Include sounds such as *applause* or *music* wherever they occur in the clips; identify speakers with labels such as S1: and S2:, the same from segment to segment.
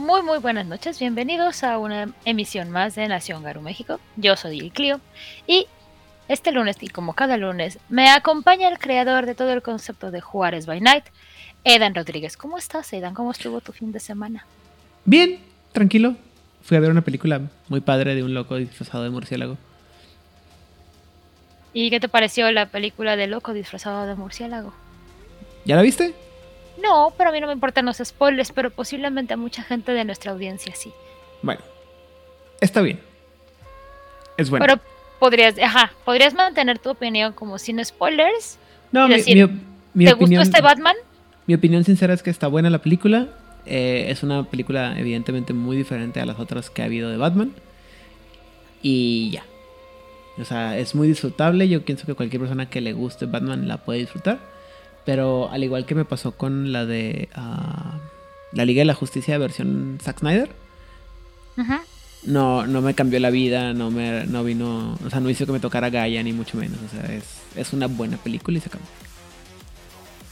S1: Muy muy buenas noches, bienvenidos a una emisión más de Nación Garu México. Yo soy el Clio y este lunes, y como cada lunes, me acompaña el creador de todo el concepto de Juárez by Night, Edan Rodríguez. ¿Cómo estás, Edan? ¿Cómo estuvo tu fin de semana?
S2: Bien, tranquilo. Fui a ver una película muy padre de un loco disfrazado de murciélago.
S1: ¿Y qué te pareció la película de loco disfrazado de murciélago?
S2: ¿Ya la viste?
S1: No, pero a mí no me importan los spoilers, pero posiblemente a mucha gente de nuestra audiencia sí.
S2: Bueno, está bien. Es bueno.
S1: Pero podrías, ajá, podrías mantener tu opinión como sin spoilers.
S2: No, mi,
S1: decir,
S2: mi- mi
S1: ¿Te
S2: opinión,
S1: gustó este Batman?
S2: mi opinión sincera es que está buena la película. Eh, es una película evidentemente muy diferente a las otras que ha habido de Batman. Y ya. O sea, es muy disfrutable. Yo pienso que cualquier persona que le guste Batman la puede disfrutar. Pero al igual que me pasó con la de ah, la Liga de la Justicia versión Zack Snyder,
S1: Ajá.
S2: no, no me cambió la vida, no me no vino, o sea, no hizo que me tocara Gaia ni mucho menos. O sea, es, es una buena película y se acabó.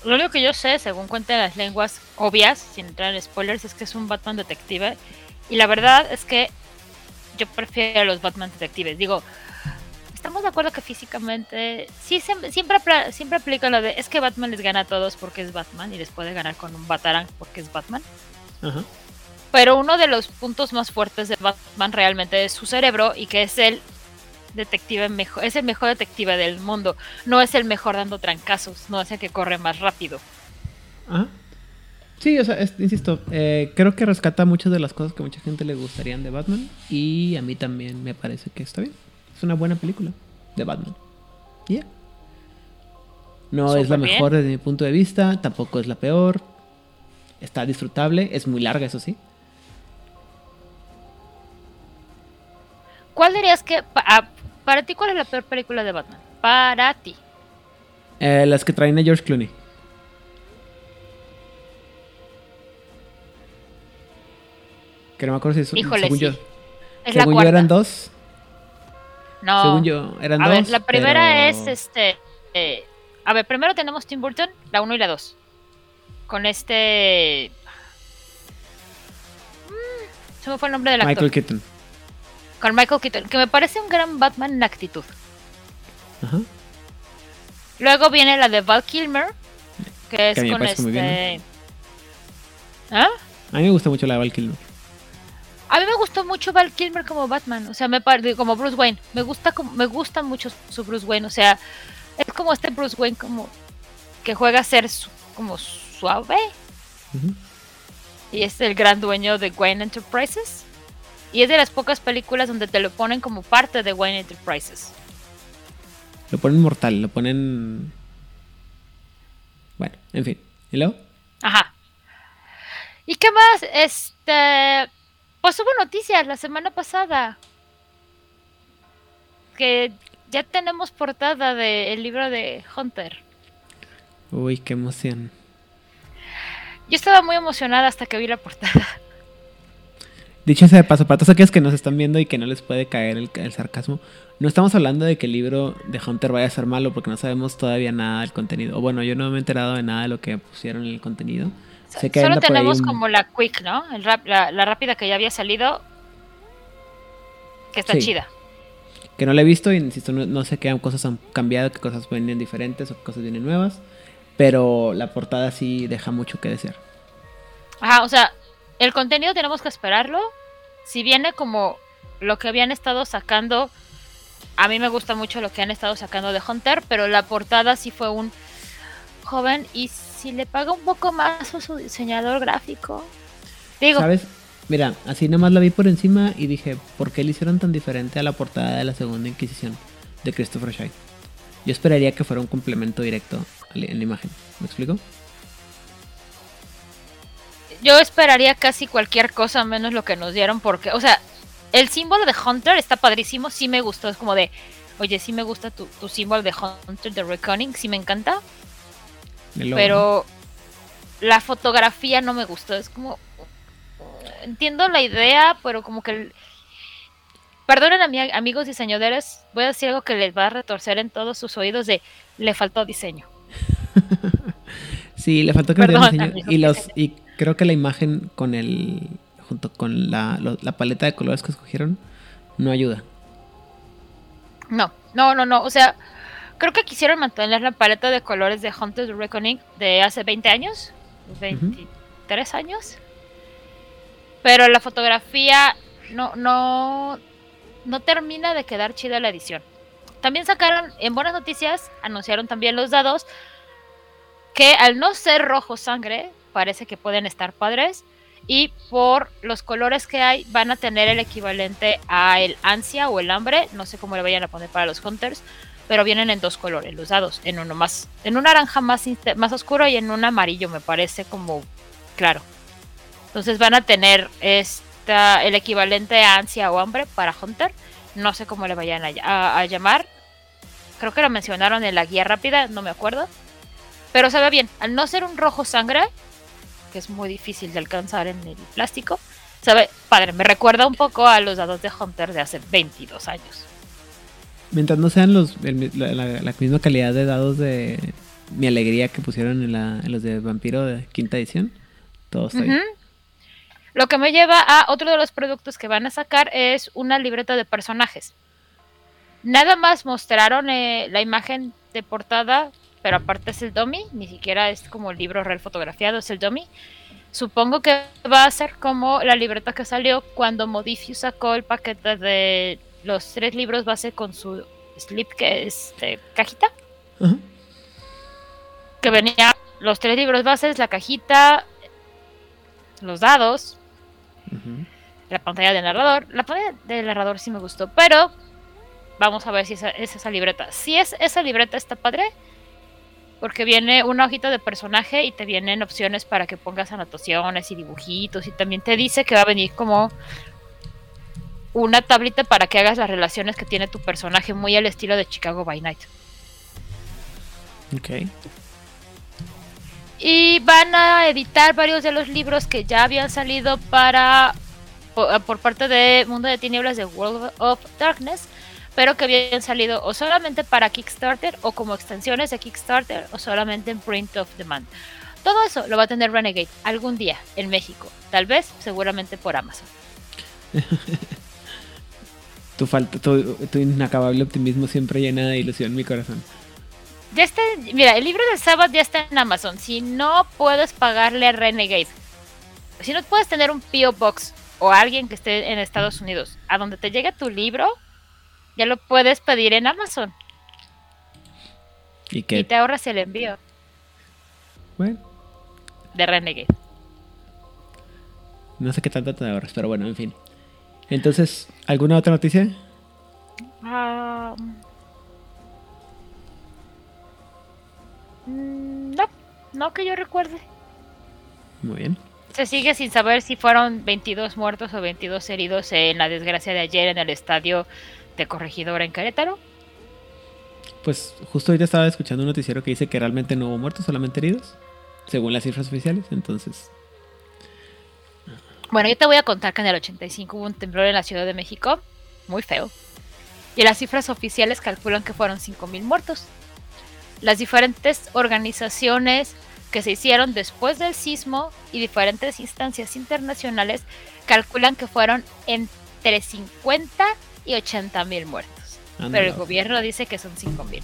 S1: Lo único que yo sé, según cuentan las lenguas obvias, sin entrar en spoilers, es que es un Batman detective. Y la verdad es que yo prefiero a los Batman detectives. Digo, estamos de acuerdo que físicamente sí se- siempre apla- siempre aplica lo de es que Batman les gana a todos porque es Batman y les puede ganar con un Batarang porque es Batman.
S2: Ajá.
S1: Pero uno de los puntos más fuertes de Batman realmente es su cerebro y que es el detective mejor, es el mejor detective del mundo. No es el mejor dando trancazos, no es el que corre más rápido.
S2: Ajá. Sí, o sea, es- insisto, eh, creo que rescata muchas de las cosas que mucha gente le gustarían de Batman. Y a mí también me parece que está bien. Es una buena película de Batman. No es la
S1: bien.
S2: mejor desde mi punto de vista, tampoco es la peor. Está disfrutable, es muy larga, eso sí.
S1: ¿Cuál dirías que pa- ah, para ti cuál es la peor película de Batman? Para ti.
S2: Eh, las que traen a George Clooney. Que no me acuerdo si es
S1: Híjole,
S2: según
S1: sí.
S2: yo.
S1: Es la
S2: según yo
S1: cuarta.
S2: eran dos.
S1: No.
S2: Según yo eran
S1: a
S2: dos.
S1: ver, la primera
S2: pero-
S1: es este eh, a ver, primero tenemos Tim Burton, la 1 y la 2. Con este Mm, se me fue el nombre del actor.
S2: Michael Keaton.
S1: Con Michael Keaton, que me parece un gran Batman en actitud.
S2: Ajá.
S1: Luego viene la de Val Kilmer, que es
S2: Que
S1: con este.
S2: bien,
S1: ¿Ah?
S2: A mí me gusta mucho la de Val Kilmer.
S1: A mí me gustó mucho Val Kilmer como Batman, o sea, me como Bruce Wayne. Me gusta me gusta mucho su Bruce Wayne, o sea, es como este Bruce Wayne como que juega a ser su- como suave y es el gran dueño de Wayne Enterprises. Y es de las pocas películas donde te lo ponen como parte de Wayne Enterprises.
S2: Lo ponen mortal, lo ponen. Bueno, en fin. ¿Y luego?
S1: Ajá. ¿Y qué más? Este. Pues hubo noticias la semana pasada. Que ya tenemos portada del libro de Hunter.
S2: Uy, qué emoción.
S1: Yo estaba muy emocionada hasta que vi la portada.
S2: Dicho sea de paso, para todos aquellos que nos están viendo y que no les puede caer el, el sarcasmo, no estamos hablando de que el libro de Hunter vaya a ser malo porque no sabemos todavía nada del contenido. O bueno, yo no me he enterado de nada de lo que pusieron en el contenido.
S1: Solo tenemos
S2: un-
S1: como la quick, ¿no? El rap- la, la rápida que ya había salido. Que está
S2: Sí.
S1: chida.
S2: que no la he visto y insisto, no, no sé qué cosas han cambiado, qué cosas vienen diferentes o qué cosas vienen nuevas. Pero la portada sí deja mucho que desear.
S1: Ajá, o sea, el contenido tenemos que esperarlo. Si viene como lo que habían estado sacando, a mí me gusta mucho lo que han estado sacando de Hunter, pero la portada sí fue un joven y si le paga un poco más a su diseñador gráfico. Digo,
S2: ¿Sabes? Mira, así nomás la vi por encima y dije, ¿por qué le hicieron tan diferente a la portada de la segunda Inquisición de Christopher Shai? Yo esperaría que fuera un complemento directo en la imagen. ¿Me explico?
S1: yo esperaría casi cualquier cosa menos lo que nos dieron porque, o sea, el símbolo de Hunter está padrísimo, sí me gustó, es como de, oye, sí me gusta tu, tu símbolo de Hunter de Reckoning, sí me encanta, pero la fotografía no me gustó. Es como. Entiendo la idea, pero como que. el- Perdonen a mis amigos diseñadores, voy a decir algo que les va a retorcer en todos sus oídos de le faltó diseño. *laughs*
S2: Sí, le faltó que
S1: Perdón,
S2: diseño.
S1: amigos,
S2: Y, los, y creo que la imagen con el. junto con la, la paleta de colores que escogieron, no ayuda.
S1: No, no, no, no. O sea, creo que quisieron mantener la paleta de colores de Hunter's Reckoning de hace 20 años. 23 años. Pero la fotografía no, no, no termina de quedar chida la edición. También sacaron, en buenas noticias, anunciaron también los dados que al no ser rojo sangre, parece que pueden estar padres. Y por los colores que hay, van a tener el equivalente a el ansia o el hambre. No sé cómo le vayan a poner para los hunters. Pero vienen en dos colores, los dados. En uno más, en un naranja más, más oscuro y en un amarillo, me parece como claro. Entonces van a tener esta, el equivalente a ansia o hambre para Hunter. No sé cómo le vayan a, llamar. Creo que lo mencionaron en la guía rápida, no me acuerdo. Pero se ve bien. Al no ser un rojo sangre, que es muy difícil de alcanzar en el plástico, se ve padre. Me recuerda un poco a los dados de Hunter de hace 22 años.
S2: Mientras no sean los, la, misma calidad de dados de mi alegría que pusieron en, los de Vampiro de quinta edición, todo está bien.
S1: Lo que me lleva a otro de los productos que van a sacar es una libreta de personajes. Nada más mostraron eh, la imagen de portada, pero aparte es el dummy, ni siquiera es como el libro real fotografiado, es el dummy. Supongo que va a ser como la libreta que salió cuando Modifius sacó el paquete de los tres libros base con su slip que es de cajita. Que venía los tres libros bases, la cajita, los dados la pantalla del narrador. La pantalla del narrador sí me gustó, pero vamos a ver si es esa libreta. Si es esa libreta está padre, porque viene una hojita de personaje y te vienen opciones para que pongas anotaciones y dibujitos y también te dice que va a venir como una tablita para que hagas las relaciones que tiene tu personaje muy al estilo de Chicago by Night.
S2: Ok.
S1: Y van a editar varios de los libros que ya habían salido para por, parte de Mundo de Tinieblas de World of Darkness, pero que habían salido o solamente para Kickstarter o como extensiones de Kickstarter o solamente en print of demand. Todo eso lo va a tener Renegade algún día en México, tal vez, seguramente por Amazon. *laughs*
S2: tu falta, tu, tu inacabable optimismo siempre llena de ilusión mi corazón.
S1: Ya está, mira, el libro de Sabbath ya está en Amazon. Si no puedes pagarle a Renegade, si no puedes tener un P.O. Box o alguien que esté en Estados Unidos, a donde te llegue tu libro, ya lo puedes pedir en Amazon.
S2: ¿Y, qué?
S1: y te ahorras el envío.
S2: Bueno.
S1: De Renegade.
S2: No sé qué tanto te ahorras, pero bueno, en fin. Entonces, ¿alguna otra noticia?
S1: Ah... Mm, no, no que yo recuerde.
S2: Muy bien.
S1: Se sigue sin saber si fueron 22 muertos o 22 heridos en la desgracia de ayer en el estadio de Corregidora en Querétaro.
S2: Pues justo ahorita estaba escuchando un noticiero que dice que realmente no hubo muertos, solamente heridos, según las cifras oficiales, entonces...
S1: Bueno, yo te voy a contar que en el 85 hubo un temblor en la Ciudad de México, muy feo, y las cifras oficiales calculan que fueron 5.000 muertos las diferentes organizaciones que se hicieron después del sismo y diferentes instancias internacionales calculan que fueron entre 50 y 80 mil muertos. Pero el gobierno dice que son 5 mil.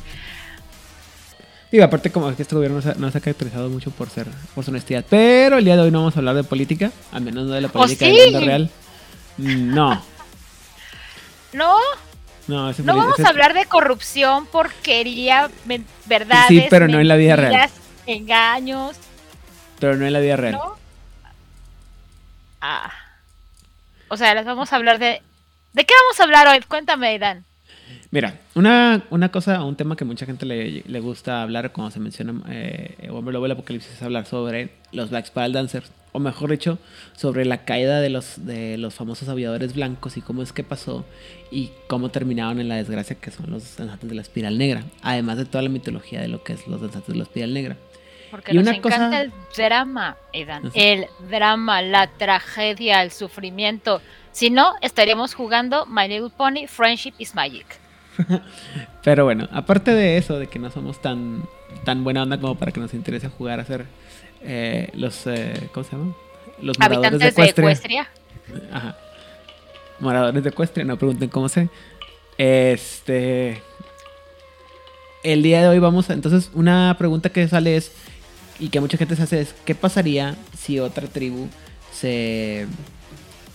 S2: Digo, aparte como que este gobierno no se ha caracterizado mucho por ser por su honestidad. Pero el día de hoy no vamos a hablar de política, al menos no de la ¿Oh, política del mundo real. Mm, no.
S1: ¿No? No, vamos a hablar de corrupción, porquería, verdades.
S2: Sí, pero no en la vida real.
S1: Engaños.
S2: Pero no en la vida real.
S1: Ah. O sea, les vamos a hablar de. ¿De qué vamos a hablar hoy? Cuéntame, Dan.
S2: Mira, una, una cosa, un tema que mucha gente le, le gusta hablar cuando se menciona eh, Hombre Lobo el Apocalipsis es hablar sobre los Black Spiral Dancers, o mejor dicho, sobre la caída de los, de los famosos aviadores blancos y cómo es que pasó y cómo terminaron en la desgracia que son los danzantes de la espiral negra, además de toda la mitología de lo que es los danzantes de la espiral negra.
S1: Porque y nos una encanta el drama, Edan. El drama, la tragedia, el sufrimiento. Si no, estaríamos jugando My Little Pony, Friendship is Magic. *laughs*
S2: Pero bueno, aparte de eso, de que no somos tan, tan buena onda como para que nos interese jugar a hacer eh, los. Eh, ¿Cómo se llama? los
S1: moradores Habitantes de Ecuestria.
S2: Ajá. Moradores de Ecuestria, no pregunten cómo sé. Este. El día de hoy vamos a. Entonces, una pregunta que sale es. Y que mucha gente se hace es: ¿qué pasaría si otra tribu se.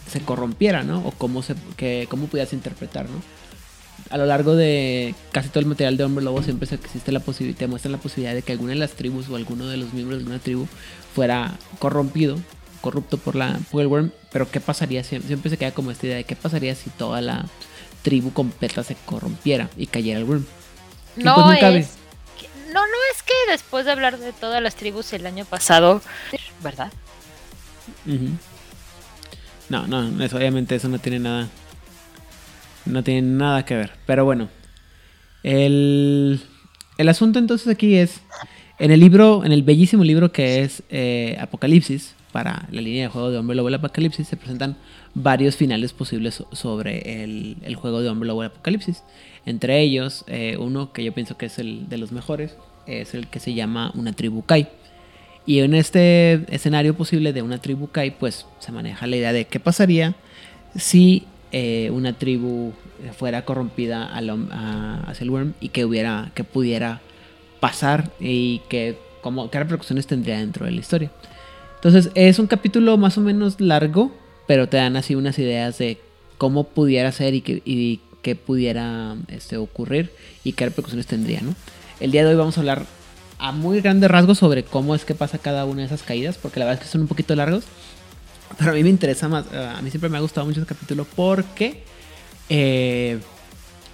S2: se corrompiera, ¿no? O cómo, se, que, cómo pudieras interpretar, ¿no? A lo largo de casi todo el material de Hombre Lobo siempre existe la posibilidad, te muestran la posibilidad de que alguna de las tribus o alguno de los miembros de una tribu fuera corrompido, corrupto por la por el worm, pero qué pasaría siempre se queda como esta idea de qué pasaría si toda la tribu completa se corrompiera y cayera el worm.
S1: No pues es no, no es que después de hablar de todas las tribus el año pasado, ¿verdad?
S2: No, no, eso, obviamente eso no tiene nada no tiene nada que ver. Pero bueno. El, el asunto entonces aquí es. En el libro, en el bellísimo libro que es eh, Apocalipsis, para la línea de juego de Hombre Lobo el Apocalipsis, se presentan varios finales posibles sobre el, el juego de Hombre Lobo el Apocalipsis. Entre ellos, eh, uno que yo pienso que es el de los mejores, es el que se llama Una tribu Kai. Y en este escenario posible de una tribu Kai, pues se maneja la idea de qué pasaría si eh, una tribu fuera corrompida hacia el worm y que hubiera que pudiera pasar y que como qué repercusiones tendría dentro de la historia entonces es un capítulo más o menos largo pero te dan así unas ideas de cómo pudiera ser y que, qué pudiera este, ocurrir y qué repercusiones tendría ¿no? el día de hoy vamos a hablar a muy grandes rasgos sobre cómo es que pasa cada una de esas caídas porque la verdad es que son un poquito largos pero a mí me interesa más, eh, a mí siempre me ha gustado mucho este capítulo porque eh,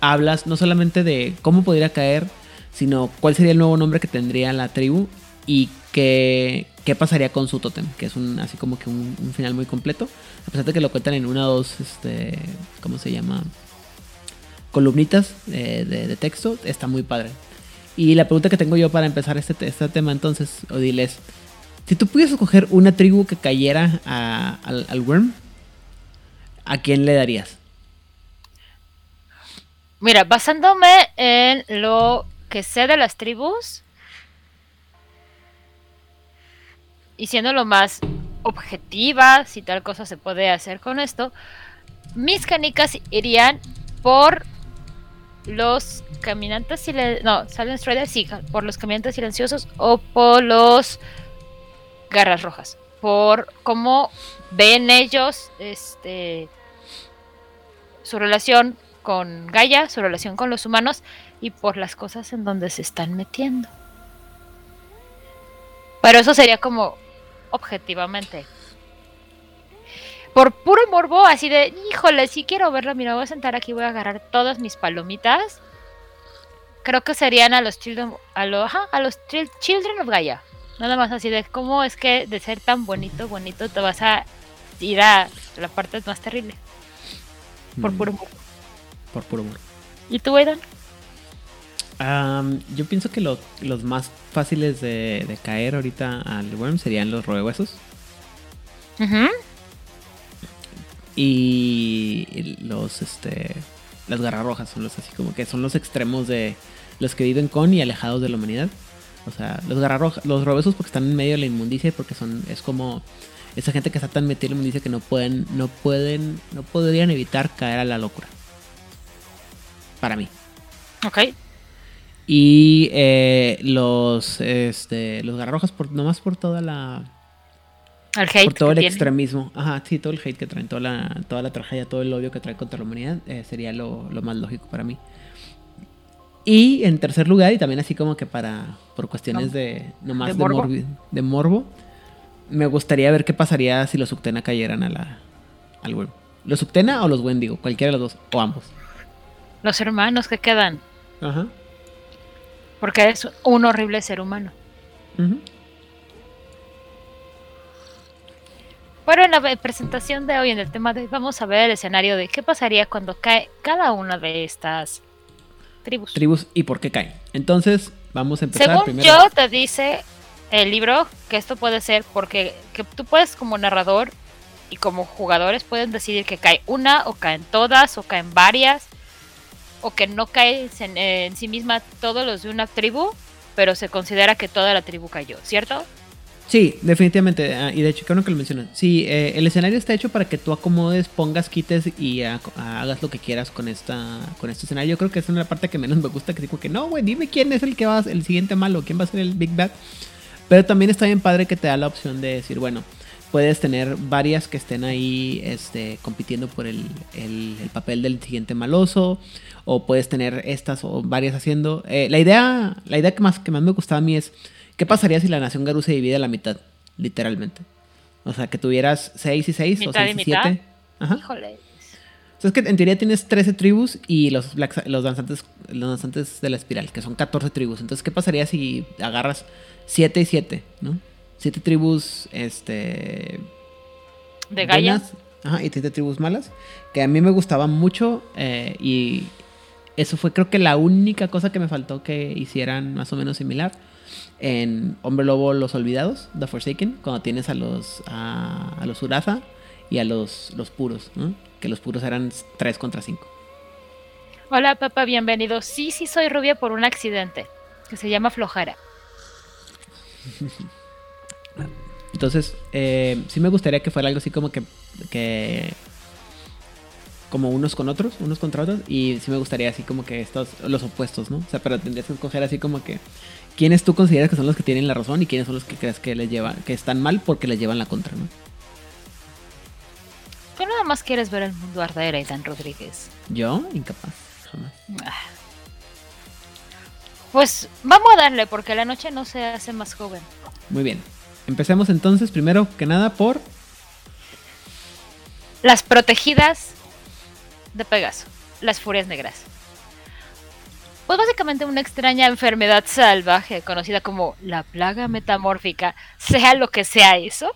S2: hablas no solamente de cómo podría caer, sino cuál sería el nuevo nombre que tendría la tribu y qué, qué pasaría con su totem, que es un así como que un, final muy completo. A pesar de que lo cuentan en una o dos, este, ¿cómo se llama? Columnitas eh, de, texto, está muy padre. Y la pregunta que tengo yo para empezar este, este tema entonces, Odile, es... Si tú pudieras escoger una tribu que cayera al, Worm, ¿a quién le darías?
S1: Mira, basándome en lo que sé de las tribus y siendo lo más objetiva, si tal cosa se puede hacer con esto, mis canicas irían por los caminantes silenciosos, no, Strider sí, por los caminantes silenciosos o por los garras rojas. Por cómo ven ellos este, su relación con Gaia, su relación con los humanos y por las cosas en donde se están metiendo. Pero eso sería como objetivamente. Por puro morbo, así de, híjole, si quiero verlo, mira, voy a sentar aquí, voy a agarrar todas mis palomitas. Creo que serían a los Children, a los Children of Gaia. Nada más así de cómo es que de ser tan bonito, bonito, te vas a ir a la parte más terrible. Por mm. puro amor.
S2: Por puro amor.
S1: ¿Y tú, Aidan?
S2: yo pienso que los más fáciles de, caer ahorita al worm serían los roehuesos. Y los, este, las garras rojas son los así como que son los extremos de los que viven con y alejados de la humanidad. O sea, los garrarrojas, los robesos porque están en medio de la inmundicia y porque son, es como esa gente que está tan metida en la inmundicia que no pueden, no pueden, no podrían evitar caer a la locura. Para mí.
S1: Ok.
S2: Y eh, los, este, los garrarrojas por, nomás por toda la...
S1: El hate
S2: por todo el extremismo. Ajá, sí, todo el hate que traen, toda la, toda la tragedia, todo el odio que trae contra la humanidad, eh, sería lo, lo más lógico para mí. Y en tercer lugar, y también así como que para, por cuestiones de, nomás de, morbo? de, morbo, me gustaría ver qué pasaría si los Uctena cayeran a la, al web. ¿Los Uctena o los Wendigo? Cualquiera de los dos, o ambos.
S1: Los hermanos que quedan. Ajá. Porque es un horrible ser humano. Bueno, en la presentación de hoy, en el tema de hoy, vamos a ver el escenario de qué pasaría cuando cae cada una de estas tribus.
S2: Tribus y por qué caen. Entonces, vamos a empezar.
S1: Según primero. yo, te dice el libro que esto puede ser porque que tú puedes como narrador y como jugadores pueden decidir que cae una o caen todas o caen varias o que no cae en, sí misma todos los de una tribu, pero se considera que toda la tribu cayó, ¿cierto?
S2: Sí, definitivamente. ah, Y de hecho, qué bueno que lo mencionas. Sí, eh, el escenario está hecho para que tú acomodes, pongas, quites y ah, ah, hagas lo que quieras con esta con este escenario. Yo creo que esa es la parte que menos me gusta. Que digo que no, güey, dime quién es el que va a el siguiente malo, quién va a ser el Big Bad. Pero también está bien padre que te da la opción de decir, bueno, puedes tener varias que estén ahí este, compitiendo por el, el- el papel del siguiente maloso. O puedes tener estas o varias haciendo. Eh, la idea, la idea que más, que más me gustaba a mí es. ¿Qué pasaría si la nación Garú se divide a la mitad? Literalmente. O sea, que tuvieras 6 y 6 o
S1: ¿Mitad y
S2: 6 y
S1: mitad?
S2: 7. Ajá.
S1: Híjole.
S2: Entonces que en teoría tienes 13 tribus y los, Black- los, danzantes, los danzantes de la espiral, que son 14 tribus. Entonces, ¿qué pasaría si agarras 7 y 7, ¿no? 7 tribus, este...
S1: De
S2: buenas, Ajá, y 7 tribus malas. Que a mí me gustaba mucho eh, y eso fue creo que la única cosa que me faltó que hicieran más o menos similar. En Hombre Lobo Los Olvidados, The Forsaken, cuando tienes a los, a, a los Uraza y a los, los puros, ¿no? Que los puros eran 3 contra 5.
S1: Hola, papá, bienvenido. Sí, sí, soy rubia por un accidente que se llama flojera. *laughs*
S2: Entonces, eh, sí me gustaría que fuera algo así como que, que como unos con otros, unos contra otros, y sí me gustaría así como que estos, los opuestos, ¿no? O sea, pero tendrías que escoger así como que quiénes tú consideras que son los que tienen la razón y quiénes son los que crees que les llevan, que están mal porque les llevan la contra, ¿no?
S1: Tú nada más quieres ver el mundo arder, Aidan Rodríguez.
S2: Yo, incapaz, jamás.
S1: Ah. Pues vamos a darle, porque la noche no se hace más joven.
S2: Muy bien. Empecemos entonces, primero que nada, por
S1: Las protegidas de Pegaso, las furias negras. Pues básicamente una extraña enfermedad salvaje conocida como la plaga metamórfica, sea lo que sea eso,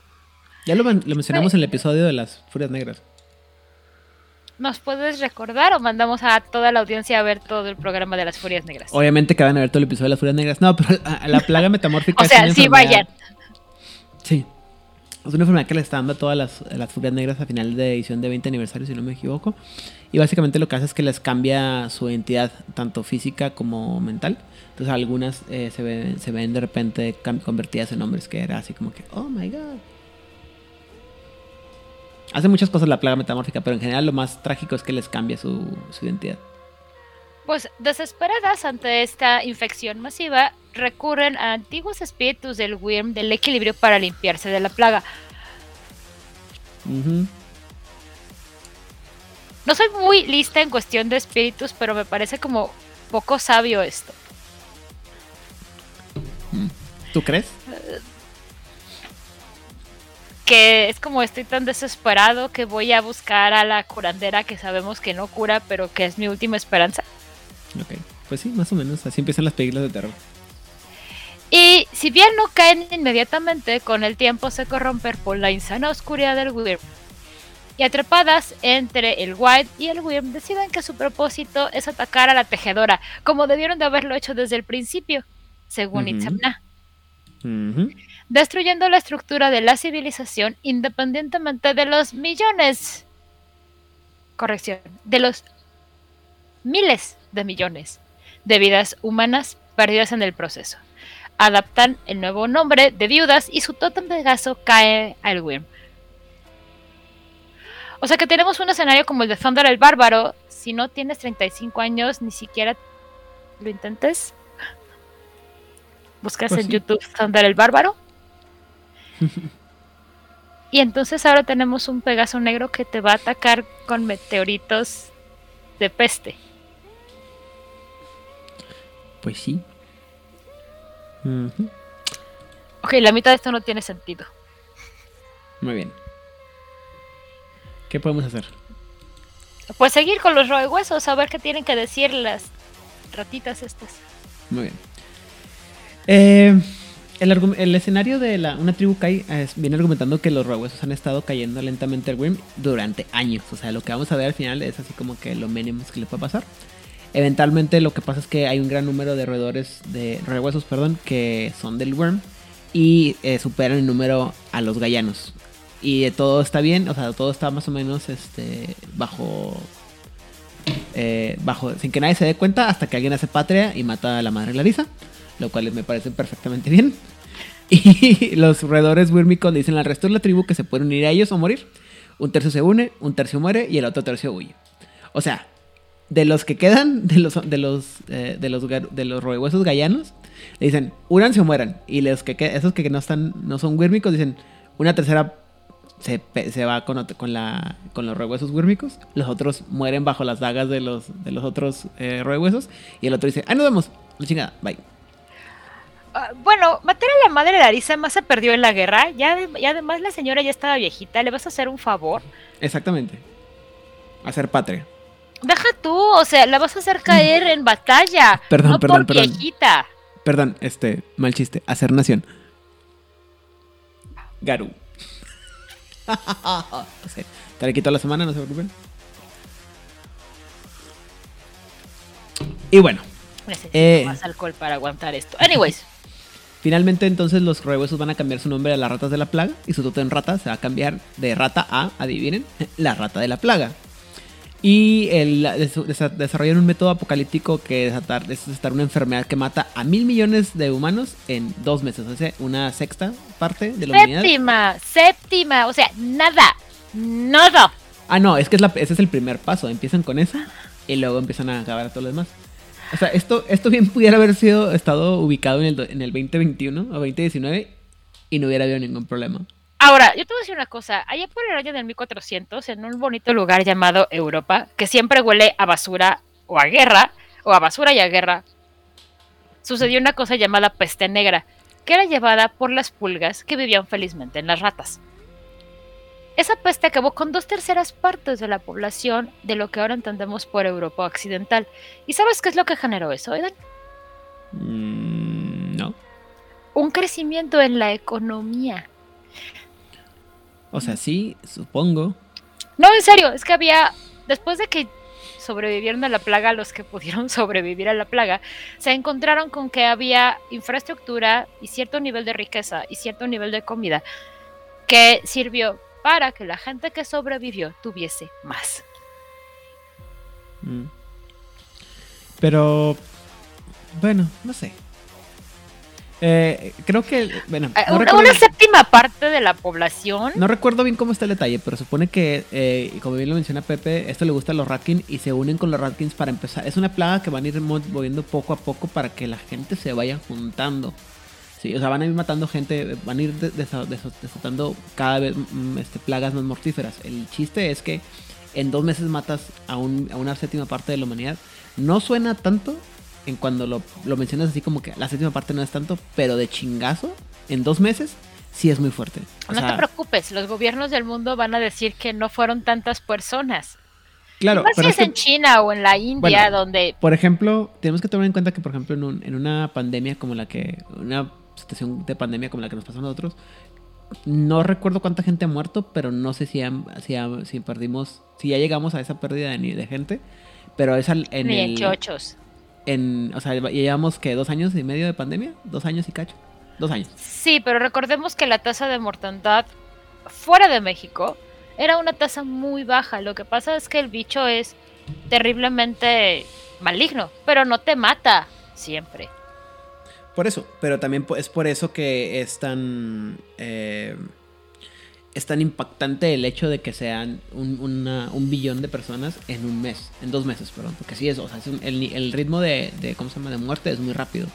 S2: Ya lo, men- lo mencionamos en el episodio de las Furias Negras.
S1: ¿nos puedes recordar o mandamos a toda la audiencia a ver todo el programa de las furias negras?
S2: Obviamente que van a ver todo el episodio de las Furias Negras. No, pero la, la plaga *laughs* metamórfica
S1: O
S2: es
S1: sea,
S2: una
S1: sí
S2: enfermedad-
S1: vayan.
S2: Sí. Es una enfermedad que le está dando a todas las, las Furias Negras a final de edición de 20 aniversario, si no me equivoco. Y básicamente lo que hace es que les cambia su identidad, tanto física como mental. Entonces algunas eh, se, ven, se ven de repente convertidas en hombres, que era así como que, oh my god. Hace muchas cosas la plaga metamórfica, pero en general lo más trágico es que les cambia su, su identidad.
S1: Pues desesperadas ante esta infección masiva, recurren a antiguos espíritus del Wyrm del equilibrio para limpiarse de la plaga. No soy muy lista en cuestión de espíritus, pero me parece como poco sabio esto.
S2: ¿Tú crees?
S1: Que es como estoy tan desesperado que voy a buscar a la curandera que sabemos que no cura, pero que es mi última esperanza.
S2: Ok. Pues sí, más o menos. Así empiezan las películas de terror.
S1: Y si bien no caen inmediatamente, con el tiempo se corrompen por la insana oscuridad del Wyrm. Y atrapadas entre el White y el Wyrm, deciden que su propósito es atacar a la tejedora, como debieron de haberlo hecho desde el principio, según
S2: Ujú.
S1: Itzamna, destruyendo la estructura de la civilización independientemente de los millones. Corrección, de los miles de millones de vidas humanas perdidas en el proceso. Adaptan el nuevo nombre de viudas y su tótem Pegaso cae al Wyrm. O sea que tenemos un escenario como el de Thunder el Bárbaro. Si no tienes 35 años, ni siquiera lo intentes. Buscas
S2: Pues
S1: en
S2: sí.
S1: YouTube Thunder el Bárbaro. *laughs* y entonces ahora tenemos un Pegaso negro que te va a atacar con meteoritos de peste.
S2: Pues sí. Ujú.
S1: Ok, la mitad de esto no tiene sentido.
S2: Muy bien. ¿Qué podemos hacer?
S1: Pues seguir con los roehuesos, a ver qué tienen que decir las ratitas estas.
S2: Muy bien. Eh, el, escenario de la, una tribu Kai eh, viene argumentando que los roehuesos han estado cayendo lentamente al Wyrm durante años. O sea, lo que vamos a ver al final es así como que lo mínimo que le puede pasar. Eventualmente lo que pasa es que hay un gran número de roedores, de roehuesos, perdón, que son del Worm y eh, superan en número a los gallanos. Y eh, todo está bien, o sea, todo está más o menos este, bajo, eh, bajo, sin que nadie se dé cuenta hasta que alguien hace patria y mata a la madre Larisa, lo cual me parece perfectamente bien. *laughs* Y los roedores wírmicos le dicen al resto de la tribu que se pueden unir a ellos o morir. Un tercio se une, un tercio muere y el otro tercio huye. O sea, de los que quedan, de los de los eh, de los de los roehuesos gallanos, le dicen, únanse o mueran. Y los que esos que no están, no son wírmicos, dicen, una tercera se, se va con, con, la, con los roehuesos wírmicos. Los otros mueren bajo las dagas de los, de los otros eh. Y el otro dice, ¡ay, nos vemos! La chingada, bye.
S1: Ah, bueno, matar a la madre de Larisa más se perdió en la guerra. Ya, y además la señora ya estaba viejita. ¿Le vas a hacer un favor?
S2: Exactamente. Hacer patria.
S1: Deja tú, o sea, la vas a hacer caer en batalla.
S2: Perdón,
S1: no
S2: perdón,
S1: por
S2: perdón.
S1: viejita.
S2: Perdón, este, mal chiste. Hacer nación. Garu. *laughs* te le quito la semana, no se preocupen. Y bueno,
S1: Necesito
S2: Eh.
S1: más alcohol para aguantar esto. Anyways, *laughs*
S2: finalmente entonces los roehuesos van a cambiar su nombre a las ratas de la plaga y su en rata se va a cambiar de rata a, adivinen, *laughs* la rata de la plaga. Y el, des- desa- desarrollan un método apocalíptico que desatar, es desatar una enfermedad que mata a mil millones de humanos en dos meses. O sea, una sexta parte de la humanidad.
S1: séptima, séptima, o sea, nada, nada.
S2: Ah, no, es que es la- ese es el primer paso. Empiezan con eso y luego empiezan a acabar a todos los demás. O sea, esto, esto bien pudiera haber sido estado ubicado en el, en el 2021 o 2019 y no hubiera habido ningún problema.
S1: Ahora, yo te voy a decir una cosa. Allá por el año del 1400, en un bonito lugar llamado Europa, que siempre huele a basura o a guerra, o a basura y a guerra, sucedió una cosa llamada peste negra, que era llevada por las pulgas que vivían felizmente en las ratas. Esa peste acabó con dos terceras partes de la población de lo que ahora entendemos por Europa Occidental. ¿Y sabes qué es lo que generó eso, Edan?
S2: Mm, no.
S1: Un crecimiento en la economía.
S2: O sea, sí, supongo.
S1: No, en serio, es que había, después de que sobrevivieron a la plaga, los que pudieron *laughs* sobrevivir a la plaga, se encontraron con que había infraestructura y cierto nivel de riqueza y cierto nivel de comida que sirvió para que la gente que sobrevivió tuviese más.
S2: Mm. Pero, bueno, no sé. Eh, creo que, bueno,
S1: Eh,
S2: no
S1: una,
S2: recuerdo,
S1: una séptima parte de la población.
S2: no recuerdo bien cómo está el detalle, pero supone que, eh, como bien lo menciona Pepe, esto le gusta a los Ratkins y se unen con los Ratkins para empezar. Es una plaga que van a ir mo- moviendo poco a poco para que la gente se vaya juntando. Sí, o sea, van a ir matando gente, van a ir de- desa- desa- desatando cada vez mm, este, plagas más mortíferas. El chiste es que en dos meses matas a, un- a una séptima parte de la humanidad. No suena tanto en cuando lo, lo mencionas así como que la séptima parte no es tanto, pero de chingazo, en dos meses, sí es muy fuerte. O
S1: no
S2: sea,
S1: te preocupes, los gobiernos del mundo van a decir que no fueron tantas personas.
S2: claro,
S1: Más si
S2: pero
S1: es
S2: es que-
S1: en China o en la India,
S2: Bueno.
S1: donde
S2: Por ejemplo, tenemos que tomar en cuenta que, por ejemplo, en, un- en una pandemia como la que, una situación de pandemia como la que nos pasó a nosotros, no recuerdo cuánta gente ha muerto, pero no sé si, si, ha- si perdimos, si ya llegamos a esa pérdida de, de gente, pero es al- en
S1: ni en
S2: el,
S1: chochos.
S2: En, o sea, llevamos que dos años y medio de pandemia, dos años y cacho, dos años.
S1: Sí, pero recordemos que la tasa de mortandad fuera de México era una tasa muy baja. Lo que pasa es que el bicho es terriblemente maligno, pero no te mata siempre.
S2: Por eso, pero también es por eso que es tan. eh, es tan impactante el hecho de que sean un, una- un billón de personas en un mes, en dos meses, perdón. Porque sí es, o sea, es un- el, ritmo de, de, ¿cómo se llama?, de muerte es muy rápido.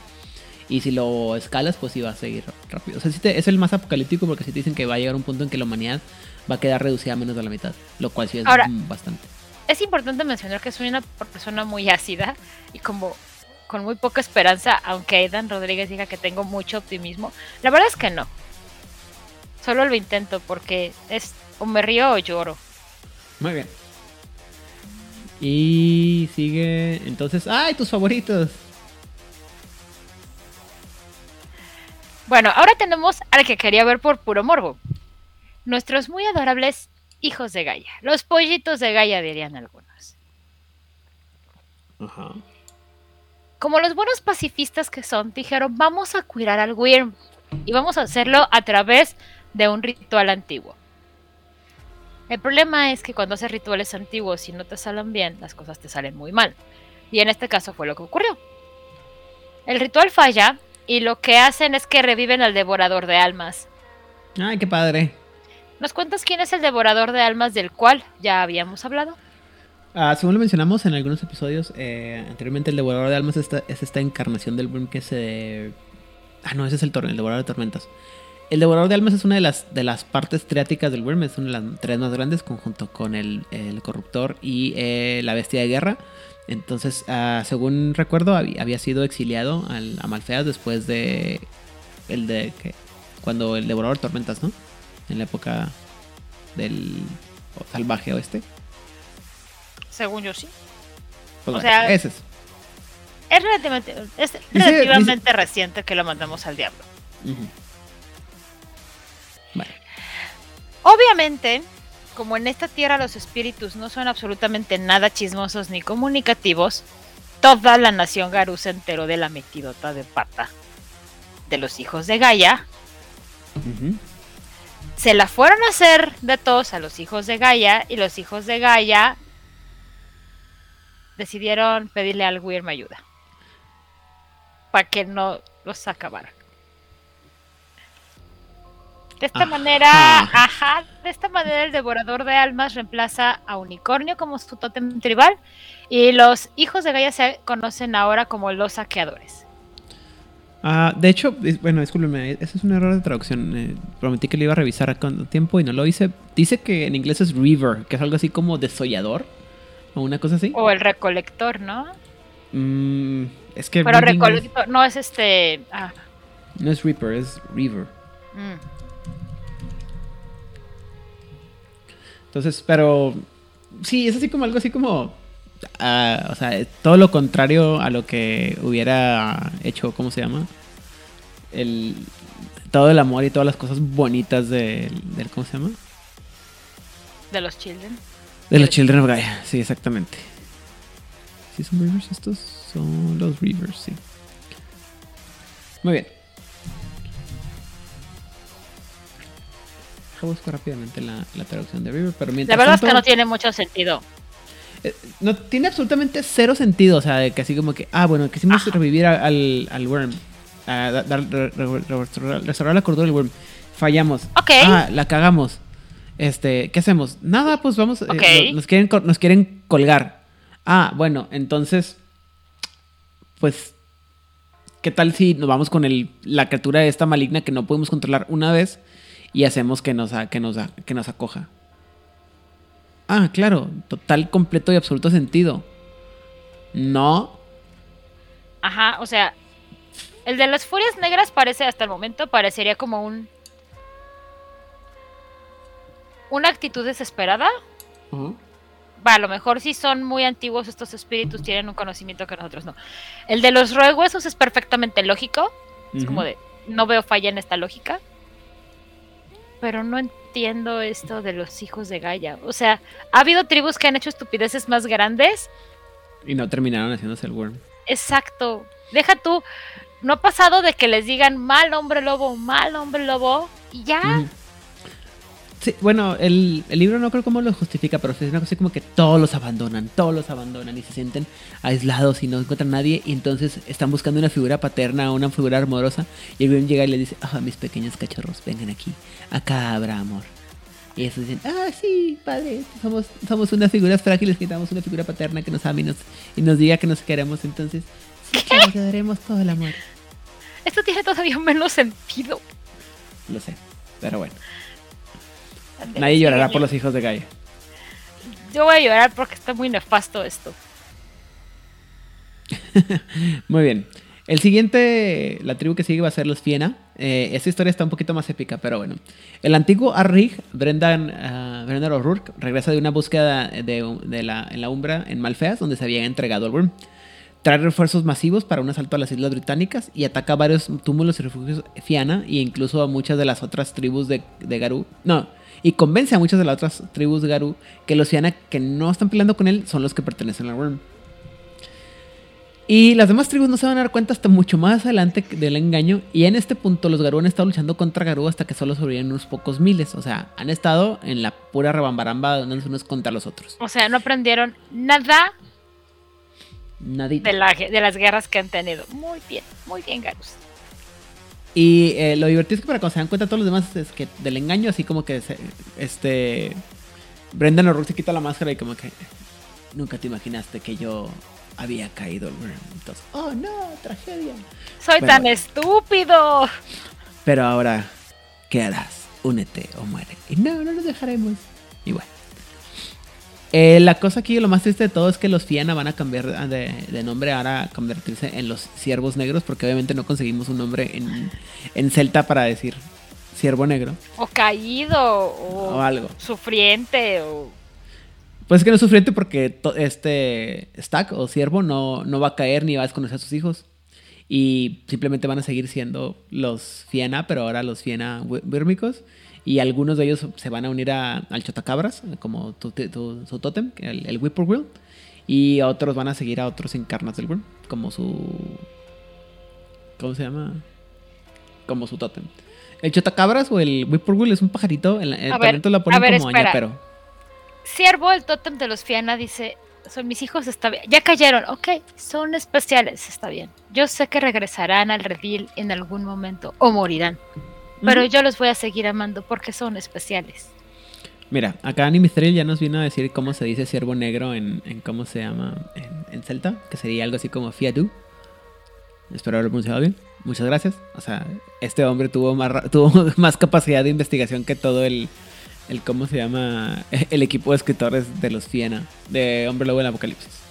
S2: Y si lo escalas, pues sí va a seguir rápido. O sea, sí te- es el más apocalíptico porque sí te dicen que va a llegar un punto en que la humanidad va a quedar reducida a menos de la mitad. Lo cual sí es
S1: Ahora-
S2: bastante.
S1: Es importante mencionar que soy una persona muy ácida y como con muy poca esperanza, aunque Aidan Rodríguez diga que tengo mucho optimismo. La verdad es que no. Solo lo intento porque es o me río o lloro.
S2: Muy bien. Y sigue. Entonces. ¡Ay, tus favoritos!
S1: Bueno, ahora tenemos al que quería ver por puro morbo. Nuestros muy adorables hijos de Gaia. Los pollitos de Gaia, dirían algunos.
S2: Ajá.
S1: Como los buenos pacifistas que son, dijeron, vamos a cuidar al Wyrm. Y vamos a hacerlo a través de un ritual antiguo. El problema es que cuando haces rituales antiguos y no te salen bien, las cosas te salen muy mal. Y en este caso fue lo que ocurrió. El ritual falla y lo que hacen es que reviven al devorador de almas.
S2: Ay, qué padre.
S1: ¿Nos cuentas quién es el devorador de almas del cual ya habíamos hablado?
S2: Ah, según lo mencionamos en algunos episodios eh, anteriormente, el devorador de almas es esta, es esta encarnación del Worm que se... Ah, no, ese es el, el devorador de tormentas. El devorador de almas es una de las, de las partes triáticas del Worm, es una de las tres más grandes, conjunto con el, el corruptor y eh, la bestia de guerra. Entonces, uh, según recuerdo, había sido exiliado al, a Malfeas después de. El de. que Cuando el devorador de tormentas, ¿no? En la época del salvaje oeste.
S1: Según yo sí.
S2: Pues o sea, ese es.
S1: Es relativamente, es relativamente dice, reciente que lo mandamos al diablo. Uh -huh. Obviamente, como en esta tierra los espíritus no son absolutamente nada chismosos ni comunicativos, toda la nación Garú se enteró de la metidota de pata de los hijos de Gaia. Uh -huh. Se la fueron a hacer de todos a los hijos de Gaia y los hijos de Gaia decidieron pedirle al Wyrm ayuda para que no los acabaran. De esta ajá. manera, ajá, de esta manera el devorador de almas reemplaza a Unicornio como su tótem tribal y los hijos de Gaia se conocen ahora como los saqueadores.
S2: Uh, de hecho, bueno, discúlpeme, ese es un error de traducción. Eh, prometí que lo iba a revisar con tiempo y no lo hice. Dice que en inglés es river, que es algo así como desollador o una cosa así.
S1: O el recolector, ¿no?
S2: Mm, es que.
S1: Pero recolector, no es este. Ah.
S2: No es Reaper, es River. Mm. Entonces, pero sí, es así como algo así como, uh, o sea, todo lo contrario a lo que hubiera hecho, ¿cómo se llama? El, todo el amor y todas las cosas bonitas del, del ¿cómo se llama?
S1: De los Children.
S2: De los Children of Gaia, sí, exactamente. ¿Sí son Reavers estos? Son los Reavers, sí. Muy bien. Busco rápidamente la, la, traducción de River, pero mientras
S1: La verdad
S2: tanto,
S1: es que no tiene mucho sentido.
S2: Eh, no tiene absolutamente cero sentido, o sea, de que así como que, ah, bueno, quisimos Ajá. revivir al, al Worm, a dar, re, re, restaurar la cordura del Worm, fallamos,
S1: okay.
S2: ah, la cagamos, este, ¿qué hacemos? Nada, pues vamos, okay. eh, nos, quieren, nos quieren colgar. Ah, bueno, entonces, pues, ¿qué tal si nos vamos con el, la criatura esta maligna que no podemos controlar una vez? Y hacemos que nos, que nos, que nos acoja. Ah, claro, total, completo y absoluto sentido. No.
S1: Ajá, o sea, el de las furias negras parece hasta el momento, parecería como un... Una actitud desesperada. Uh -huh. Va, a lo mejor si son muy antiguos estos espíritus, tienen un conocimiento que nosotros no. El de los huesos es perfectamente lógico. Uh -huh. Es como de, no veo falla en esta lógica pero no entiendo esto de los hijos de Gaia. O sea, ha habido tribus que han hecho estupideces más grandes.
S2: Y no terminaron haciéndose el worm.
S1: Exacto. Deja tú. No ha pasado de que les digan mal hombre lobo, mal hombre lobo, y ya. Mm.
S2: Sí, bueno, el, el, libro no creo cómo lo justifica, pero es una cosa como que todos los abandonan, todos los abandonan y se sienten aislados y no encuentran a nadie y entonces están buscando una figura paterna una figura amorosa y el Grim llega y le dice, ah, mis pequeños cachorros, vengan aquí, acá habrá amor. Y ellos dicen, ah, sí, padre, somos, somos unas figuras frágiles, necesitamos una figura paterna que nos ame y nos, y nos diga que nos queremos, entonces sí, te daremos todo el amor.
S1: Esto tiene todavía menos sentido.
S2: Lo sé, pero bueno. Nadie llorará por los hijos de Gaia.
S1: Yo voy a llorar porque está muy nefasto esto. *laughs*
S2: muy bien. El siguiente, la tribu que sigue va a ser los Fiena. Eh, esta historia está un poquito más épica, pero bueno. El antiguo Arrig, Brendan, uh, Brendan O'Rourke, regresa de una búsqueda de, de la, en la Umbra, en Malfeas, donde se había entregado al Worm. Trae refuerzos masivos para un asalto a las Islas Británicas y ataca varios túmulos y refugios Fiana e incluso a muchas de las otras tribus de, de Garú. No, y convence a muchas de las otras tribus Garú que los Fiana que no están peleando con él son los que pertenecen al Worm. Y las demás tribus no se van a dar cuenta hasta mucho más adelante del engaño. Y en este punto los Garú han estado luchando contra Garú hasta que solo sobreviven unos pocos miles. O sea, han estado en la pura rebambaramba dándose unos contra los otros.
S1: O sea, no aprendieron nada
S2: Nadita.
S1: De, la, de las guerras que han tenido. Muy bien, muy bien, Garus.
S2: Y eh, lo divertido es que para cuando se dan cuenta todos los demás es que del engaño, así como que se- este Brendan O'Rourke se quita la máscara y como que nunca te imaginaste que yo había caído. Entonces, oh no, tragedia.
S1: Soy
S2: Pero-
S1: tan estúpido.
S2: Pero ahora, ¿qué harás? Únete o muere. Y no, no nos dejaremos. Y bueno. Eh, la cosa aquí, lo más triste de todo es que los Fiana van a cambiar de, de nombre ahora a convertirse en los Siervos Negros, porque obviamente no conseguimos un nombre en, en celta para decir Siervo Negro
S1: O caído. O,
S2: o algo.
S1: sufriente. O...
S2: Pues es que no es sufriente porque este Stack o Siervo no, no va a caer ni va a desconocer a sus hijos. Y simplemente van a seguir siendo los Fiena, pero ahora los Fiena wírmicos. Y algunos de ellos se van a unir a- al Chotacabras, como tu, tu- su tótem, el, el Whippoorwill. Y otros van a seguir a otros encarnas del Worm, como su. ¿Cómo se llama? Como su tótem. El Chotacabras o el Whippoorwill es un pajarito. La,
S1: ver,
S2: talento lo ponen
S1: ver,
S2: como añapero.
S1: Siervo, el tótem de los Fiana, dice: Son mis hijos, está bien. Ya cayeron, ok, son especiales, está bien. Yo sé que regresarán al redil en algún momento o morirán. Pero yo los voy a seguir amando porque son especiales.
S2: Mira, acá Annie Mistrel ya nos vino a decir cómo se dice ciervo negro en, en cómo se llama en, en celta, que sería algo así como Fiadu. Espero haberlo pronunciado bien. Muchas gracias. O sea, este hombre tuvo más, tuvo *laughs* más capacidad de investigación que todo el, el cómo se llama *laughs* el equipo de escritores de los Fiena, de Hombre Lobo del Apocalipsis.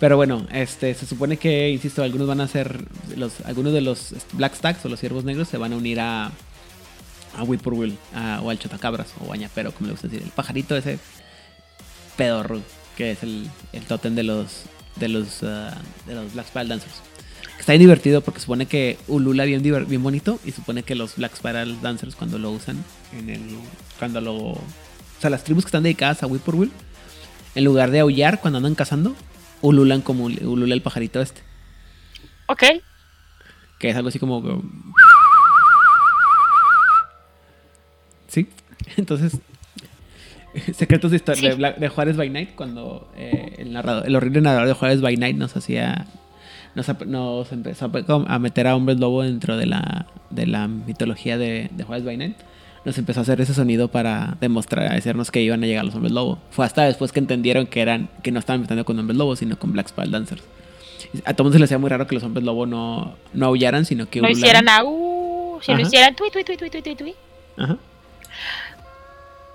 S2: Pero bueno, este se supone que, insisto, algunos van a ser los algunos de los Black Stacks o los ciervos negros se van a unir a a Whippoorwill a- o al Chotacabras o Añapero, como le gusta decir, el pajarito ese pedorro que es el, el tótem de los de los ah, de los Black Spiral Dancers. Está bien divertido porque supone que ulula bien bien bonito y supone que los Black Spiral Dancers cuando lo usan en el cuando lo o sea, las tribus que están dedicadas a Whippoorwill en lugar de aullar cuando andan cazando, ululan como ulula el pajarito este,
S1: Ok,
S2: que es algo así como Sí. *laughs* Entonces, *laughs* secretos de historia
S1: Sí.
S2: de, Juárez by Night, cuando eh, el, narrador, el horrible narrador de Juárez by Night nos hacía. Nos, empezó a, meter a hombres lobo dentro de la, de la mitología de, de Juárez by Night. Nos empezó a hacer ese sonido para demostrar, a decirnos que iban a llegar los hombres lobo. Fue hasta después que entendieron que eran que no estaban metiendo con hombres lobo, sino con Black Spell Dancers. A todo el mundo se les hacía muy raro que los hombres lobo no, no aullaran, sino que
S1: lo
S2: ulularan.
S1: hicieran a uh, si lo
S2: Ajá.
S1: hicieran tui, tui, tui, tui, tui, tui, tui.
S2: Ajá.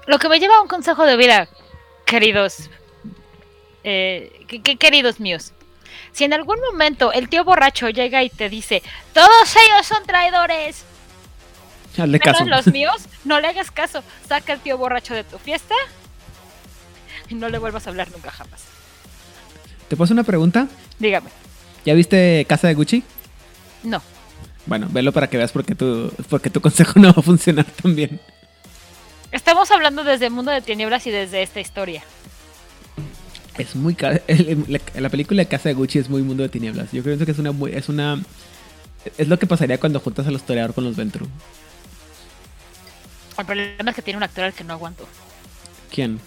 S1: Lo que me lleva a un consejo de vida, queridos, eh, que- que- queridos míos. Si en algún momento el tío borracho llega y te dice, todos ellos son traidores,
S2: Hazle caso.
S1: los míos, no le hagas caso. Saca al tío borracho de tu fiesta y no le vuelvas a hablar nunca jamás.
S2: ¿Te puedo hacer una pregunta?
S1: Dígame,
S2: ¿Ya viste Casa de Gucci?
S1: no.
S2: Bueno, velo para que veas por qué tu, por qué tu *laughs* consejo no va a funcionar tan bien.
S1: Estamos hablando desde el mundo de tinieblas y desde esta historia.
S2: Es muy *laughs* la, la película de Casa de Gucci es muy mundo de tinieblas. Yo creo que es una es una es lo que pasaría cuando juntas al historiador con los Ventru.
S1: El problema es que tiene un actor al que no aguanto.
S2: ¿Quién?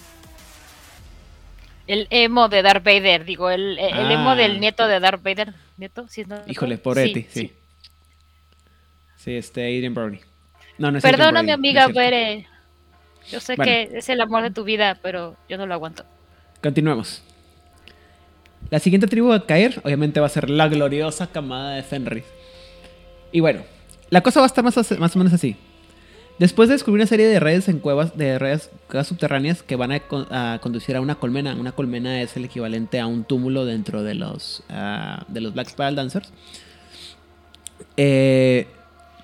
S1: El emo de Darth Vader, digo, el, el emo
S2: Ah.
S1: del nieto de Darth Vader. ¿Nieto? ¿Sí nieto?
S2: Híjole, pobre de
S1: Sí,
S2: sí. Sí, este Adrian Brody. No, no es
S1: Perdona, mi
S2: no
S1: amiga. Bere. Yo sé
S2: Bueno.
S1: que es el amor de tu vida, pero yo no lo aguanto.
S2: Continuemos. La siguiente tribu a caer, obviamente, va a ser la gloriosa camada de Fenris. Y bueno, la cosa va a estar más o menos así. Después de descubrir una serie de redes en cuevas, de redes, subterráneas que van a, con- a conducir a una colmena. Una colmena es el equivalente a un túmulo dentro de los, ah, de los Black Spiral Dancers. Eh,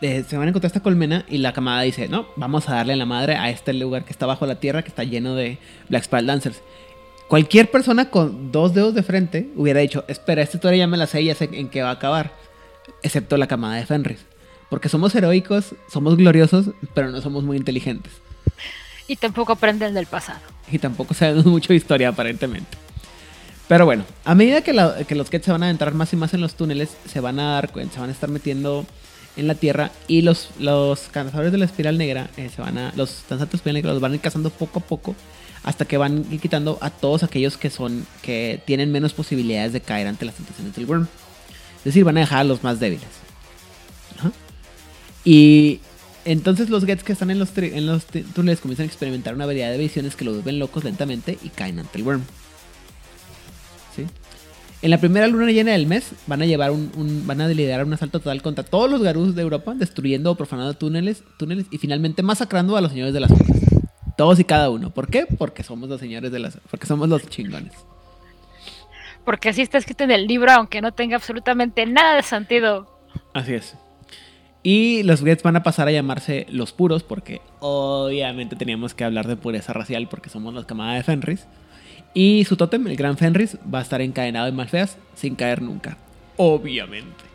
S2: eh, se van a encontrar esta colmena y la camada dice, no, vamos a darle la madre a este lugar que está bajo la tierra, que está lleno de Black Spiral Dancers. Cualquier persona con dos dedos de frente hubiera dicho, espera, esta historia ya me la sé ya sé en qué va a acabar. Excepto la camada de Fenris. Porque somos heroicos, somos gloriosos, pero no somos muy inteligentes.
S1: Y tampoco aprenden del pasado.
S2: Y tampoco sabemos *laughs* mucho de historia, aparentemente. Pero bueno, a medida que, la- que los Kets se van a adentrar más y más en los túneles, se van a dar cuenta, se van a estar metiendo en la tierra y los, los cazadores de la espiral negra eh, se van a, los danzantes de espiral negra los van a ir cazando poco a poco hasta que van ir quitando a todos aquellos que son, que tienen menos posibilidades de caer ante las tentaciones del worm. Es decir, van a dejar a los más débiles. Y entonces los Gets que están en los, en los túneles comienzan a experimentar una variedad de visiones que los vuelven locos lentamente y caen ante el worm. ¿Sí? En la primera luna llena del mes van a llevar un, van a liderar un asalto total contra todos los Garus de Europa, destruyendo o profanando túneles, túneles y finalmente masacrando a los señores de las sombras. Todos y cada uno. ¿Por qué? Porque somos los señores de las porque somos los chingones.
S1: Porque así está escrito en el libro, aunque no tenga absolutamente nada de sentido.
S2: Así es. Y los Gets van a pasar a llamarse los puros, porque obviamente teníamos que hablar de pureza racial, porque somos los camadas de Fenris. Y su tótem, el gran Fenris, va a estar encadenado en Malfeas sin caer nunca. Obviamente.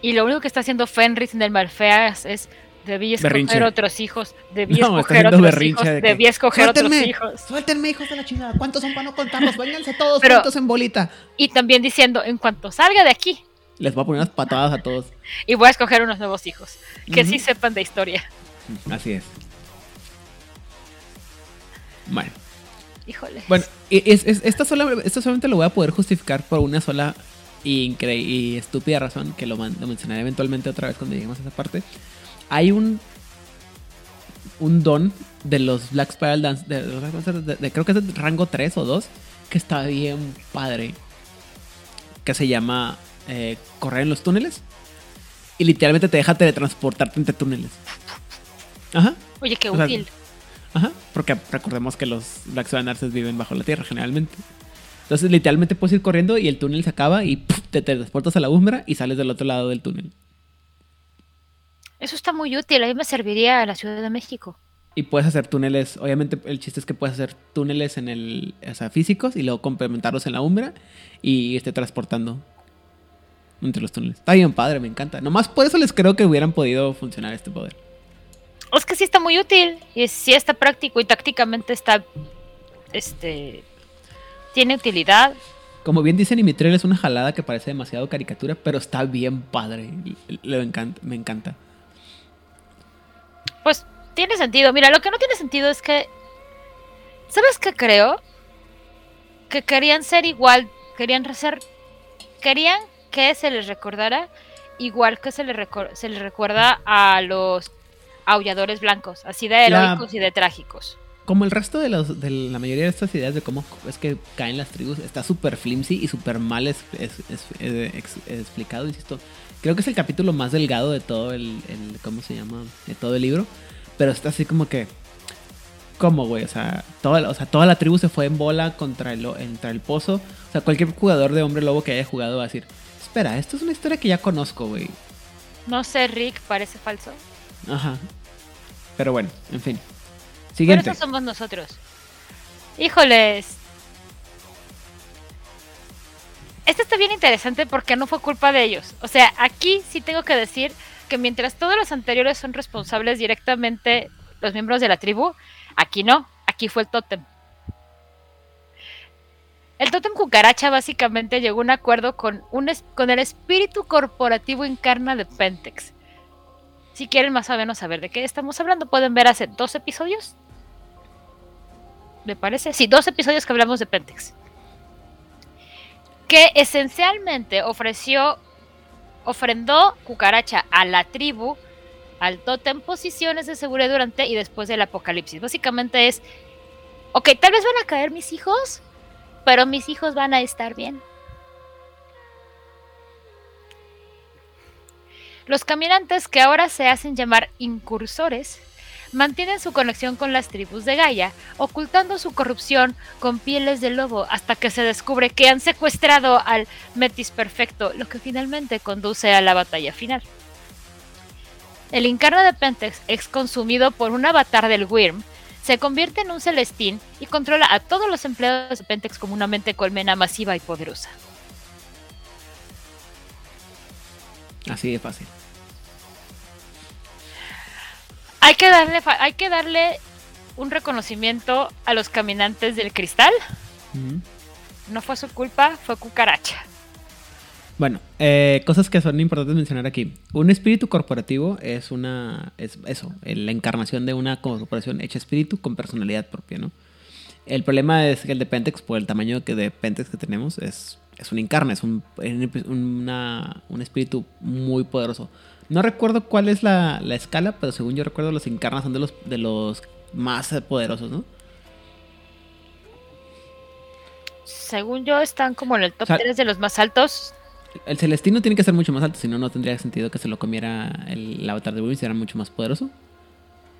S1: Y lo único que está haciendo Fenris en el Malfeas es debí escoger otros hijos, debí escoger otros hijos, debí escoger otros hijos.
S2: Suéltenme, hijos de la chingada. ¿Cuántos son para no contarlos? Vénganse todos juntos en bolita.
S1: Y también diciendo, en cuanto salga de aquí,
S2: les voy a poner unas patadas a todos.
S1: Y voy a escoger unos nuevos hijos. Que sí sepan de historia.
S2: Así es. Bueno.
S1: Híjole.
S2: Bueno, es, esta esto solamente lo voy a poder justificar por una sola y, y estúpida razón que lo, mencionaré eventualmente otra vez cuando lleguemos a esa parte. Hay un un don de los Black Spiral Dance, de, creo que es de rango 3 o 2, que está bien padre. Que se llama eh, correr en los túneles y literalmente te deja teletransportarte entre túneles. Ajá.
S1: Oye, qué útil.
S2: ajá, porque recordemos que los Black Swan viven bajo la tierra generalmente. Entonces, literalmente puedes ir corriendo y el túnel se acaba y te teletransportas a la umbra y sales del otro lado del túnel.
S1: Eso está muy útil, a mí me serviría a la Ciudad de México.
S2: Y puedes hacer túneles, obviamente el chiste es que puedes hacer túneles en el, o sea, físicos y luego complementarlos en la umbra y irte transportando entre los túneles. Está bien padre, me encanta. Nomás por eso les creo que hubieran podido funcionar este poder.
S1: Es que sí está muy útil. Y sí está práctico y tácticamente está. Este. Tiene utilidad.
S2: Como bien dicen, Imitrel es una jalada que parece demasiado caricatura, pero está bien padre. Le encanta, me encanta.
S1: Pues tiene sentido. Mira, lo que no tiene sentido es que. ¿Sabes qué creo? Que querían ser igual. Querían ser. Querían que se les recordara igual que se les, se les recuerda a los aulladores blancos, así de heroicos y de trágicos.
S2: Como el resto de, los, de la mayoría de estas ideas de cómo es que caen las tribus, está súper flimsy y súper mal es, explicado, insisto. Creo que es el capítulo más delgado de todo el, ¿cómo se llama? De todo el libro. Pero está así como que, ¿cómo, güey? O sea, toda, o sea, toda la tribu se fue en bola contra el, contra el pozo. O sea, cualquier jugador de hombre lobo que haya jugado va a decir, espera, esto es una historia que ya conozco, güey.
S1: No sé, Rick, parece falso.
S2: Ajá. Pero bueno, en fin. Siguiente.
S1: Por eso somos nosotros. Híjoles. Esto está bien interesante porque no fue culpa de ellos. O sea, aquí sí tengo que decir que mientras todos los anteriores son responsables directamente los miembros de la tribu, aquí no, aquí fue el tótem. El Totem Cucaracha básicamente llegó a un acuerdo con, un con el espíritu corporativo encarna de Pentex. Si quieren más o menos saber de qué estamos hablando, pueden ver hace dos episodios. ¿Me parece? Sí, dos episodios que hablamos de Pentex. Que esencialmente ofreció, ofrendó Cucaracha a la tribu, al Totem, posiciones de seguridad durante y después del apocalipsis. Básicamente es, ok, tal vez van a caer mis hijos, pero mis hijos van a estar bien. Los caminantes que ahora se hacen llamar incursores mantienen su conexión con las tribus de Gaia, ocultando su corrupción con pieles de lobo hasta que se descubre que han secuestrado al Metis Perfecto, lo que finalmente conduce a la batalla final. El Incarno de Pentex es consumido por un avatar del Wyrm se convierte en un celestín y controla a todos los empleados de Pentex como una mente colmena masiva y poderosa.
S2: Así de fácil.
S1: Hay que darle, hay que darle un reconocimiento a los caminantes del cristal. No fue su culpa, fue cucaracha.
S2: Bueno, eh, cosas que son importantes mencionar aquí. Un espíritu corporativo es una. Es eso, la encarnación de una corporación hecha espíritu con personalidad propia, ¿no? El problema es que el de Pentex, por el tamaño que de Pentex que tenemos, es, es un encarna, es un, un espíritu muy poderoso. No recuerdo cuál es la, la escala, pero según yo recuerdo, los Incarnas son de los, de los más poderosos, ¿no?
S1: Según yo, están como en el top
S2: O sea-
S1: 3 de los más altos.
S2: El Celestino tiene que ser mucho más alto, si no, no tendría sentido que se lo comiera el, el avatar de Wolverine, será mucho más poderoso.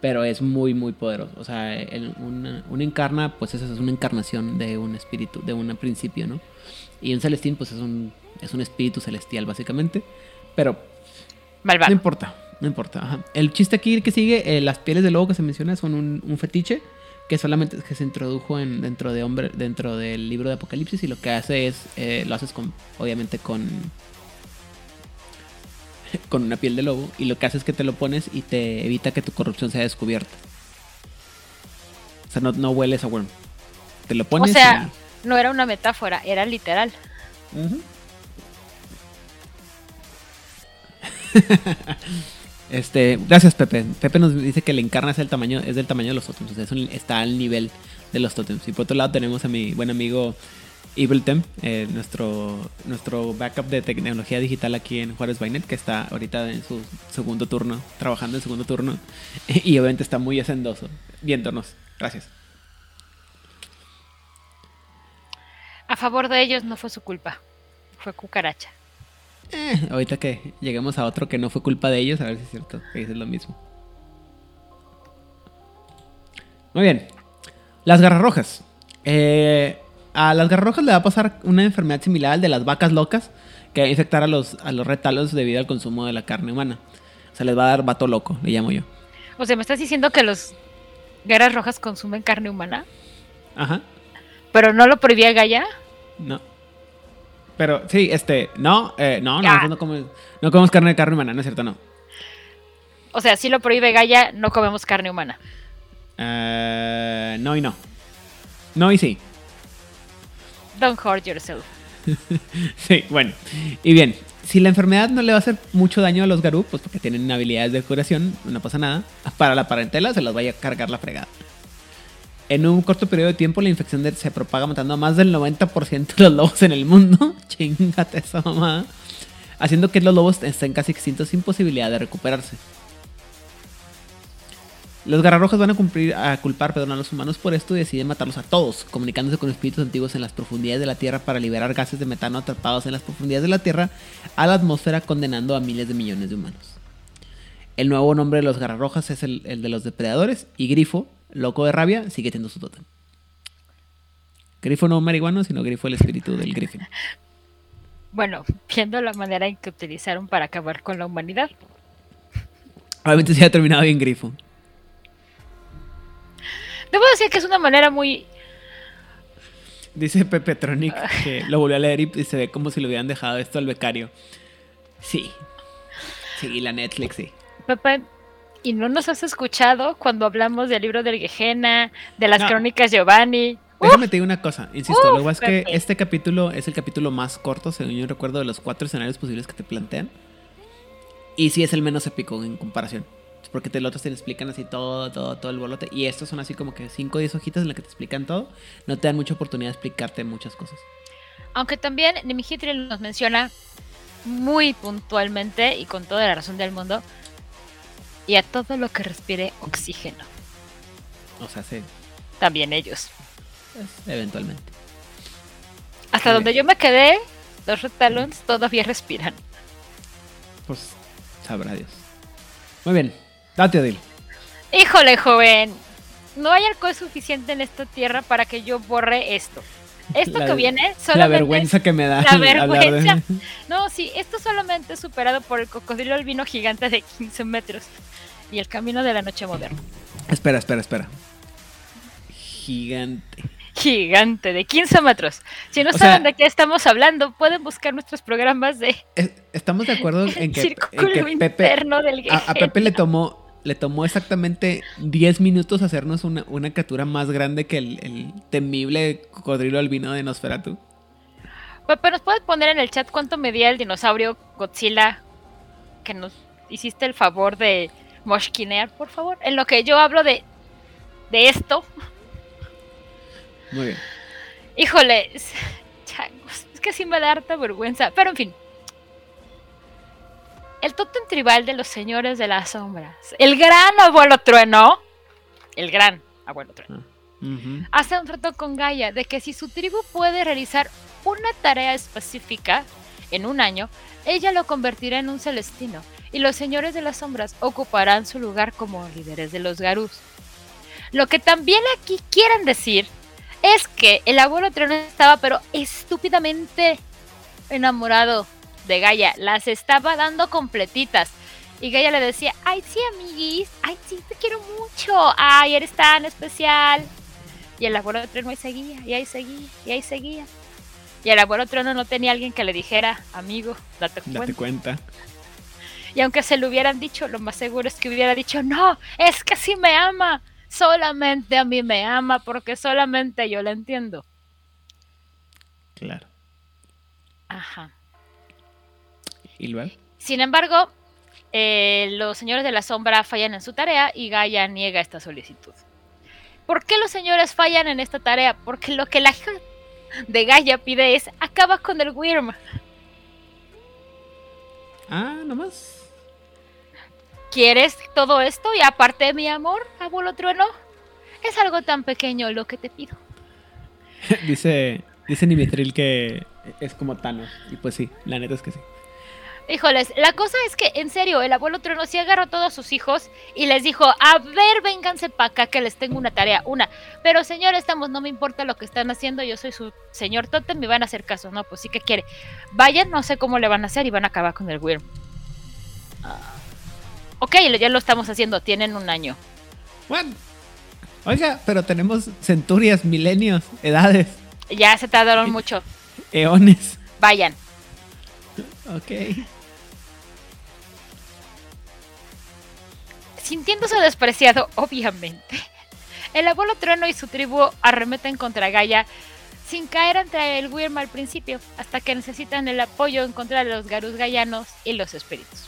S2: Pero es muy, muy poderoso. O sea, el- un, un encarna, pues esa es una encarnación de un espíritu, de un principio, ¿no? Y un Celestín, pues es un, es un espíritu celestial, básicamente. Pero no importa, no importa. ajá. El chiste aquí que sigue, eh, las pieles de lobo que se menciona son un, un fetiche que solamente que se introdujo en, dentro de hombre, dentro del libro de Apocalipsis y lo que hace es, eh, lo haces con, obviamente con, con una piel de lobo y lo que hace es que te lo pones y te evita que tu corrupción sea descubierta. O sea, no, no hueles a worm. Te lo
S1: O
S2: pones
S1: sea, no era una metáfora, era literal.
S2: Ujú. *laughs* Este, gracias Pepe. Pepe nos dice que el encarna es el tamaño, es del tamaño de los totems, o sea, está al nivel de los totems. Y por otro lado tenemos a mi buen amigo Eviltem, eh, nuestro, nuestro backup de tecnología digital aquí en Juárez Bainet, que está ahorita en su segundo turno, trabajando en segundo turno, *laughs* y obviamente está muy hacendoso, viéndonos. Gracias.
S1: A favor de ellos no fue su culpa. Fue cucaracha.
S2: Eh, ahorita que lleguemos a otro que no fue culpa de ellos, a ver si es cierto que dices lo mismo. Muy bien. Las garras rojas. Eh, a las garras rojas le va a pasar una enfermedad similar al de las vacas locas que va a infectar a los, a los retalos debido al consumo de la carne humana. Se les va a dar vato loco, le llamo yo.
S1: O sea, me estás diciendo que los guerras rojas consumen carne humana,
S2: Ajá.
S1: pero no lo prohibía Gaia.
S2: No. Pero sí, este, no, eh, no, no,
S1: Ya.
S2: nosotros no comemos, no comemos carne de carne humana, no es cierto, no.
S1: O sea, si lo prohíbe Gaia, no comemos carne humana.
S2: Eh, no y no. No y sí.
S1: Don't hurt yourself. *laughs*
S2: Sí, bueno. Y bien, si la enfermedad no le va a hacer mucho daño a los Garú, pues porque tienen habilidades de curación, no pasa nada. Para la parentela se las vaya a cargar la fregada. En un corto periodo de tiempo la infección se propaga matando a más del 90% de los lobos en el mundo. *laughs* Chingate esa mamada. Haciendo que los lobos estén casi extintos sin posibilidad de recuperarse. Los garrarrojas van a, cumplir, a culpar perdón, a los humanos por esto y deciden matarlos a todos, comunicándose con espíritus antiguos en las profundidades de la Tierra para liberar gases de metano atrapados en las profundidades de la Tierra a la atmósfera, condenando a miles de millones de humanos. El nuevo nombre de los garrarrojas es el de los depredadores y Grifo, loco de rabia, sigue teniendo su tótem. Grifo no marihuano, sino Grifo el espíritu del Griffin.
S1: Bueno, viendo la manera en que utilizaron para acabar con la humanidad.
S2: Obviamente se ha terminado bien Grifo.
S1: Debo decir que es una manera muy...
S2: Dice Pepe Tronic que lo volvió a leer y se ve como si le hubieran dejado esto al becario. Sí. Sí, la Netflix, sí.
S1: Pepe, ¿y no nos has escuchado cuando hablamos del libro del Gehenna, de las
S2: No.
S1: crónicas Giovanni?
S2: Déjame te digo una cosa, insisto, lo que es que este capítulo es el capítulo más corto, según yo recuerdo, de los cuatro escenarios posibles que te plantean. Y sí es el menos épico en comparación. Porque te, los otros te explican así todo, todo, todo el bolote. Y estos son así como que 5 o 10 hojitas en las que te explican todo. No te dan mucha oportunidad de explicarte muchas cosas.
S1: Aunque también Nimihitril nos menciona muy puntualmente y con toda la razón del mundo y a todo lo que respire oxígeno.
S2: O sea, sí,
S1: También ellos.
S2: pues, eventualmente.
S1: Hasta donde yo me quedé, los Red Talons todavía respiran.
S2: Pues sabrá Dios. Muy bien, date Adil.
S1: Híjole, joven. No hay alcohol suficiente en esta tierra para que yo borre esto. Esto
S2: La-
S1: que viene
S2: La
S1: solamente...
S2: vergüenza que me da
S1: La
S2: de-
S1: vergüenza. No, sí, esto solamente es superado por el cocodrilo albino gigante de 15 metros y el camino de la noche moderna.
S2: Espera, espera, espera. Gigante.
S1: Gigante de 15 metros. Si no
S2: O
S1: saben
S2: sea-
S1: de qué estamos hablando, pueden buscar nuestros programas de
S2: Es- Estamos de acuerdo en que, *laughs*
S1: círculo
S2: en que Pepe,
S1: del
S2: a, a Pepe le tomó le tomó exactamente 10 minutos hacernos una, una criatura más grande que el, el temible cocodrilo albino de Nosferatu.
S1: Pepe, ¿nos puedes poner en el chat cuánto medía el dinosaurio Godzilla que nos hiciste el favor de moshkinear, por favor? En lo que yo hablo de, de esto.
S2: Muy bien.
S1: Híjole, *laughs* changos, es que sí me da harta vergüenza. Pero en fin. El tótem tribal de los señores de las sombras, el gran abuelo trueno, el gran abuelo trueno, hace un trato con Gaia de que si su tribu puede realizar una tarea específica en un año, ella lo convertirá en un celestino y los señores de las sombras ocuparán su lugar como líderes de los Garús. Lo que también aquí quieren decir es que el abuelo Trueno estaba pero estúpidamente enamorado de Gaia, las estaba dando completitas. Y Gaia le decía, ay sí amiguis, ay sí te quiero mucho, ay eres tan especial. Y el abuelo Trueno ahí seguía, y ahí seguía, y ahí seguía. Y el abuelo Trueno no tenía alguien que le dijera, amigo, date cuenta.
S2: Date cuenta. *laughs*
S1: Y aunque se lo hubieran dicho, lo más seguro es que hubiera dicho, no, es que sí me ama. Solamente a mí me ama porque solamente yo la entiendo.
S2: Claro.
S1: Ajá.
S2: ¿Y luego?
S1: Sin embargo, eh, los señores de la sombra fallan en su tarea y Gaia niega esta solicitud. ¿Por qué los señores fallan en esta tarea? Porque lo que la hija de Gaia pide es acaba con el Wyrm.
S2: Ah, nomás.
S1: ¿Quieres todo esto y aparte de mi amor, abuelo trueno? Es algo tan pequeño lo que te pido. *laughs*
S2: dice, dice Nimitril que es como Thanos. Y pues sí, la neta es que sí.
S1: Híjoles, la cosa es que, en serio, el abuelo Trueno sí agarró a todos sus hijos y les dijo, a ver, vénganse para acá que les tengo una tarea, una. Pero señor, estamos, no me importa lo que están haciendo, yo soy su señor Totem, me van a hacer caso, ¿no? Pues sí que quiere. Vayan, no sé cómo le van a hacer y van a acabar con el Wyrm. Ah. Ok, ya lo estamos haciendo, tienen un año.
S2: Bueno. Oiga, pero tenemos centurias, milenios, edades,
S1: Ya se tardaron mucho.
S2: eones.
S1: Vayan.
S2: Ok.
S1: Sintiéndose despreciado, *laughs* obviamente, el abuelo Trueno y su tribu arremeten contra Gaia sin caer entre el Wyrm al principio, hasta que necesitan el apoyo en contra de los Garus Gaianos y los espíritus.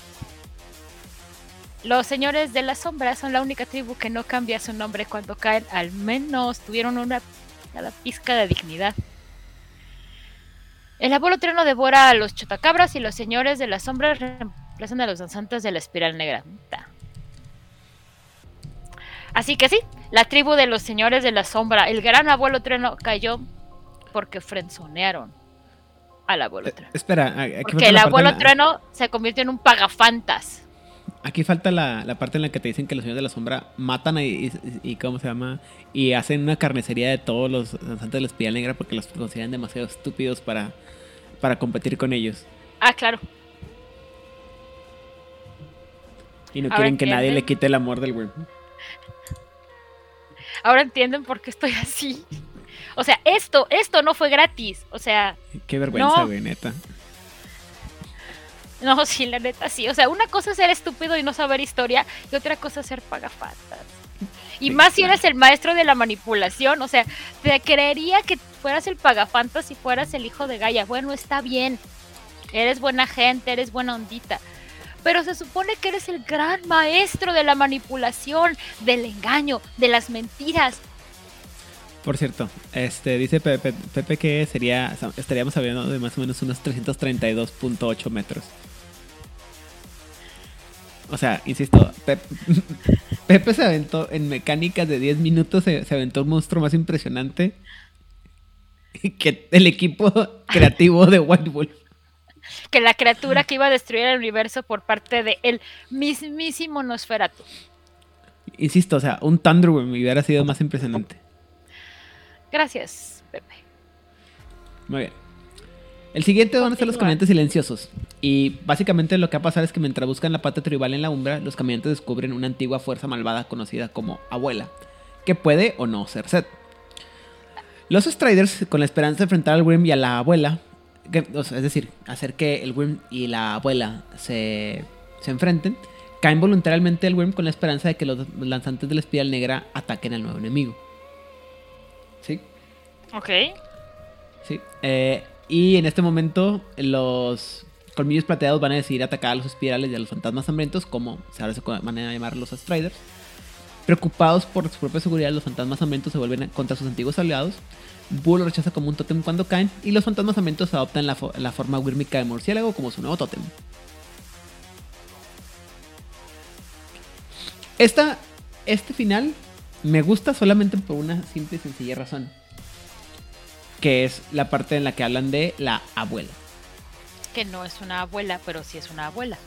S1: Los señores de la sombra son la única tribu que no cambia su nombre cuando caen, al menos tuvieron una cada pizca de dignidad. El abuelo Trueno devora a los chotacabras y los señores de la sombra reemplazan a los danzantes de la espiral negra. Así que sí, la tribu de los señores de la sombra, el gran abuelo Trueno, cayó porque frenzonearon al abuelo
S2: Eh,
S1: Trueno.
S2: espera, a- aquí
S1: Porque el abuelo
S2: la-
S1: Trueno se convirtió en un pagafantas.
S2: Aquí falta la, la parte en la que te dicen que los señores de la sombra matan y, y- y- ¿cómo se llama? Y hacen una carnicería de todos los danzantes de la espiral negra porque los consideran demasiado estúpidos para, para competir con ellos.
S1: Ah, claro.
S2: Y no quieren que nadie
S1: entienden.
S2: le quite el amor del Wyrm.
S1: Ahora entienden por qué estoy así. O sea, esto, esto no fue gratis. O sea,
S2: Qué vergüenza,
S1: No.
S2: güey, neta.
S1: no, sí, la neta sí. O sea, una cosa es ser estúpido y no saber historia, y otra cosa es ser pagafantas. Y
S2: Sí,
S1: más si eres el maestro de la manipulación. O sea, te creería que fueras el pagafantas si fueras el hijo de Gaia. Bueno, está bien. Eres buena gente, eres buena ondita. Pero se supone que eres el gran maestro de la manipulación, del engaño, de las mentiras.
S2: Por cierto, este dice Pepe, Pepe que sería estaríamos hablando de más o menos unos 332.8 metros. O sea, insisto, Pep- *laughs* Pepe se aventó en mecánicas de 10 minutos, se, se aventó un monstruo más impresionante que el equipo creativo de White Wolf.
S1: Que la criatura que iba a destruir el universo por parte de el mismísimo Nosferatu.
S2: Insisto, o sea, un Thunderworm hubiera sido más impresionante.
S1: Gracias, Pepe.
S2: Muy bien. El siguiente van a ser los caminantes silenciosos. Y básicamente lo que va a pasar es que mientras buscan la pata tribal en la umbra, los caminantes descubren una antigua fuerza malvada conocida como Abuela, que puede o no ser Seth. Los Striders, con la esperanza de enfrentar al Wyrm y a la abuela, o sea, es decir, hacer que el Wyrm y la abuela se, se enfrenten, caen voluntariamente al Wyrm con la esperanza de que los lanzantes de la espiral negra ataquen al nuevo enemigo. ¿Sí?
S1: Ok.
S2: Sí. eh, y en este momento los colmillos plateados van a decidir atacar a los espirales y a los fantasmas hambrientos, como se ahora se van a llamar los Striders. Preocupados por su propia seguridad, los fantasmas hambrientos se vuelven contra sus antiguos aliados. Bull lo rechaza como un tótem cuando caen y los fantasmas hambrientos adoptan la, fo- la forma wírmica de murciélago como su nuevo tótem. Esta, este final me gusta solamente por una simple y sencilla razón. Que es la parte en la que hablan de la abuela.
S1: Que no es una abuela, pero sí es una abuela.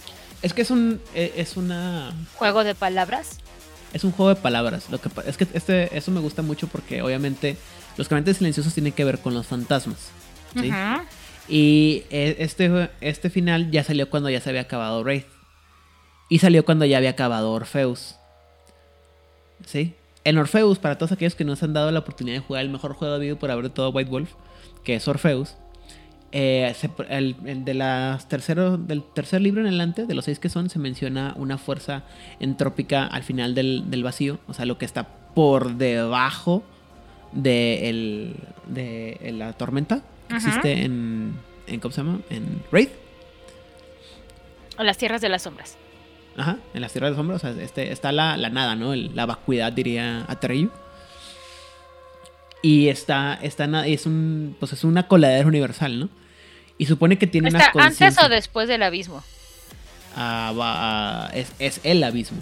S2: Es que es un. e- Es una.
S1: Juego de palabras.
S2: Es un juego de palabras. Lo que es que este, eso me gusta mucho porque obviamente los caminantes silenciosos tienen que ver con los fantasmas. ¿sí? Y eh, este, este final ya salió cuando ya se había acabado Wraith. Y salió cuando ya había acabado Orpheus. ¿Sí? En Orpheus, para todos aquellos que no se han dado la oportunidad de jugar el mejor juego de vida por haber todo White Wolf, que es Orpheus, eh, se- el, el de las tercero, del tercer libro en adelante, de los seis que son, se menciona una fuerza entrópica al final del, del vacío, o sea, lo que está por debajo de, el- de la tormenta que
S1: Ajá.
S2: existe en, en, ¿cómo se llama? En Wraith.
S1: O las tierras de las sombras.
S2: Ajá, en las tierras de sombra, o sea, este, está la, la nada, ¿no? El- la vacuidad, diría Atreyu. Y está, está es un, pues es una coladera universal, ¿no? Y supone que tiene
S1: ¿Está
S2: una
S1: antes o después del abismo?
S2: Ah, va, ah, es, es el abismo.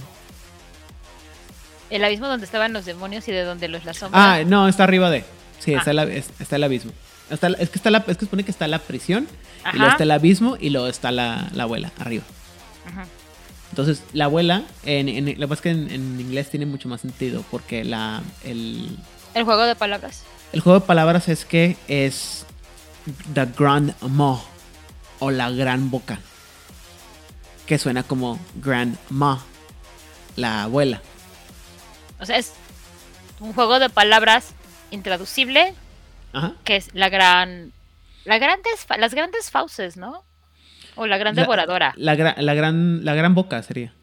S1: El abismo donde estaban los demonios y de donde los las sombras.
S2: Ah, no, está arriba de. Sí,
S1: Ah.
S2: está, el, ab- es- está el abismo. Está, es que está la, es que supone que está la prisión, y luego
S1: Ajá.
S2: está el abismo, y luego está la, la abuela, arriba. Entonces, la abuela, en, en- lo que pasa es que en, en inglés tiene mucho más sentido, porque la, el,
S1: El juego de palabras.
S2: el juego de palabras es que es The Grand Maw, o la gran boca, que suena como Grandma, la abuela.
S1: O sea, es un juego de palabras intraducible
S2: Ajá.
S1: que es la gran. La grandes, las grandes fauces, ¿no? O la gran devoradora.
S2: La, la gran, la gran boca sería.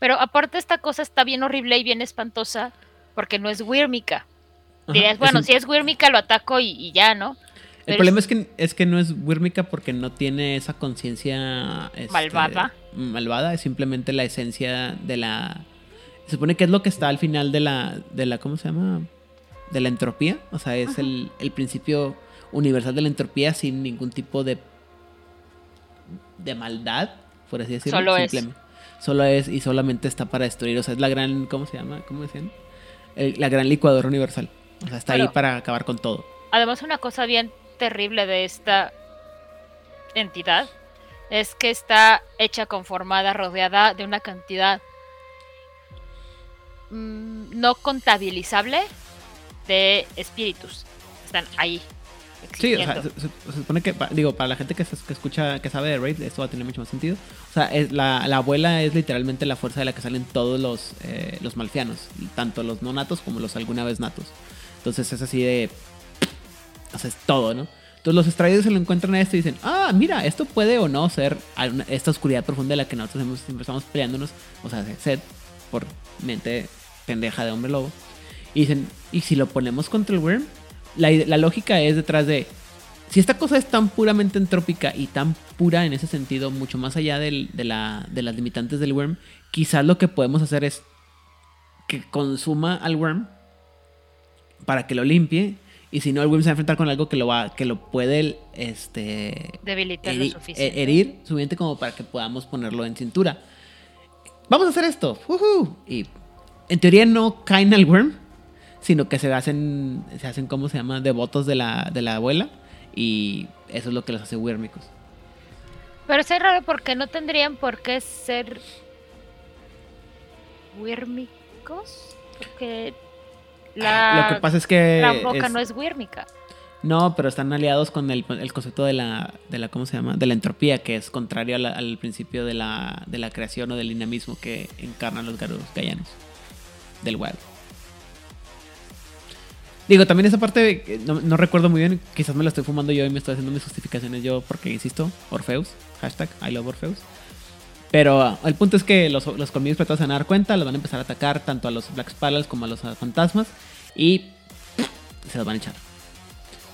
S1: Pero aparte, esta cosa está bien horrible y bien espantosa porque no es Dirías,
S2: es
S1: bueno,
S2: un-
S1: si es Wyrmica lo ataco y, y ya, ¿no?
S2: El problema es que, es que no es Wyrmica porque no tiene esa conciencia este,
S1: Malvada.
S2: Malvada, es simplemente la esencia de la. Se supone que es lo que está al final de la. de la ¿Cómo se llama? De la entropía. O sea, es el, el principio universal de la entropía sin ningún tipo de. de maldad, por así decirlo.
S1: Solo es.
S2: Solo es y solamente está para destruir. O sea, es la gran. ¿Cómo se llama? ¿Cómo decían? El- la gran licuadora universal. O sea, está ahí para acabar con todo.
S1: Además, una cosa bien terrible de esta entidad es que está hecha, conformada, rodeada de una cantidad mm, no contabilizable de espíritus. Están ahí.
S2: Sí, o sea,
S1: existiendo.
S2: se, se- se supone que, digo, para la gente que, se- que escucha, que sabe de Raid, esto va a tener mucho más sentido. O sea, es la, la abuela es literalmente la fuerza de la que salen todos los, eh, los malfianos, tanto los no natos como los alguna vez natos. Entonces es así de. O sea, es todo, ¿no? Entonces los extraídos se lo encuentran a esto y dicen, ah, mira, esto puede o no ser esta oscuridad profunda de la que nosotros hemos- siempre estamos peleándonos. O sea, Seth, por mente pendeja de hombre lobo. Y dicen, ¿y si lo ponemos contra el Worm? La lógica es detrás de, si esta cosa es tan puramente entrópica y tan pura en ese sentido, mucho más allá del- de, la- de las limitantes del Worm, quizás lo que podemos hacer es que consuma al Worm para que lo limpie. Y si no, el Worm se va a enfrentar con algo que lo va, que lo puede este,
S1: Debilitar lo
S2: heri-
S1: suficiente.
S2: eh, herir suficiente como para que podamos ponerlo en cintura. Vamos a hacer esto. ¡Woohoo! Y en teoría no caen al worm, sino que se hacen, se hacen ¿cómo se llama? Devotos de la, de la abuela. Y eso es lo que los hace wérmicos.
S1: Pero es raro porque no tendrían por qué ser wírmicos. Porque la
S2: lo que pasa es que...
S1: gran boca
S2: es-
S1: no es wírmica.
S2: No, pero están aliados con el, el concepto de la, de la, ¿cómo se llama? De la entropía, que es contrario la- al principio de la, de la creación o del dinamismo que encarnan los garudos gallanos del web. Digo, también esa parte, eh, no, no recuerdo muy bien, quizás me lo estoy fumando yo y me estoy haciendo mis justificaciones yo, porque insisto, Orfeus, hashtag I love Orfeus. Pero ah, el punto es que los, los colmillos plateados se van a dar cuenta, los van a empezar a atacar tanto a los Black Spirals como a los ah, fantasmas y se los van a echar.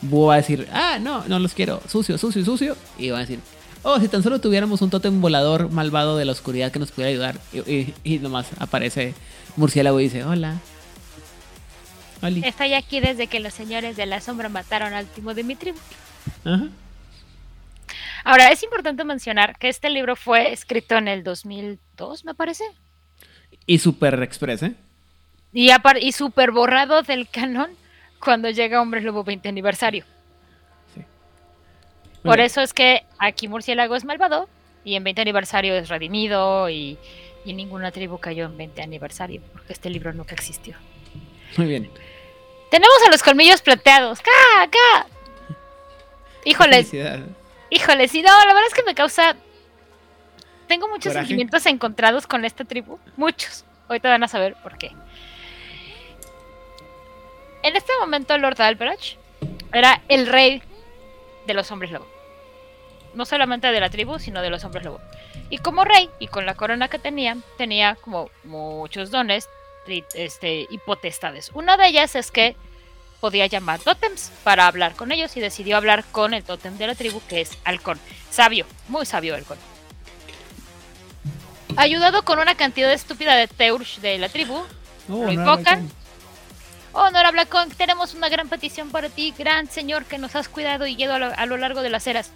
S2: Búho va a decir, ah, no, no los quiero, sucio, sucio, sucio. Y va a decir, oh, si tan solo tuviéramos un tótem volador malvado de la oscuridad que nos pudiera ayudar. Y, y- y nomás aparece Murciélago y dice, hola. Oli.
S1: Estoy aquí desde que los señores de la sombra mataron al último de mi tribu.
S2: Ajá.
S1: Ahora, es importante mencionar que este libro fue escrito en el 2002, me parece.
S2: Y Super Express, ¿eh?
S1: Y, y super borrado del canon cuando llega Hombre Lobo 20 aniversario. Sí. Por eso es que aquí Murciélago es malvado y en 20 aniversario es redimido y, y ninguna tribu cayó en 20 aniversario, porque este libro nunca existió.
S2: Muy bien.
S1: Tenemos a los colmillos plateados. ¡Ca, ca! Híjoles. Híjoles, y no, la verdad es que me causa. Tengo muchos sentimientos encontrados con esta tribu. Muchos. Ahorita van a saber por qué. En este momento, Lord Alberach era el rey de los hombres lobo. No solamente de la tribu, sino de los hombres lobo. Y como rey, y con la corona que tenía, tenía como muchos dones este, y potestades. Una de ellas es que podía llamar tótems para hablar con ellos y decidió hablar con el tótem de la tribu que es Halcón. Sabio, muy sabio Halcón. Ayudado con una cantidad estúpida de Teursh de la tribu, lo invocan. Oh, honorable Halcón, tenemos una gran petición para ti, gran señor que nos has cuidado y guiado a lo, largo de las eras.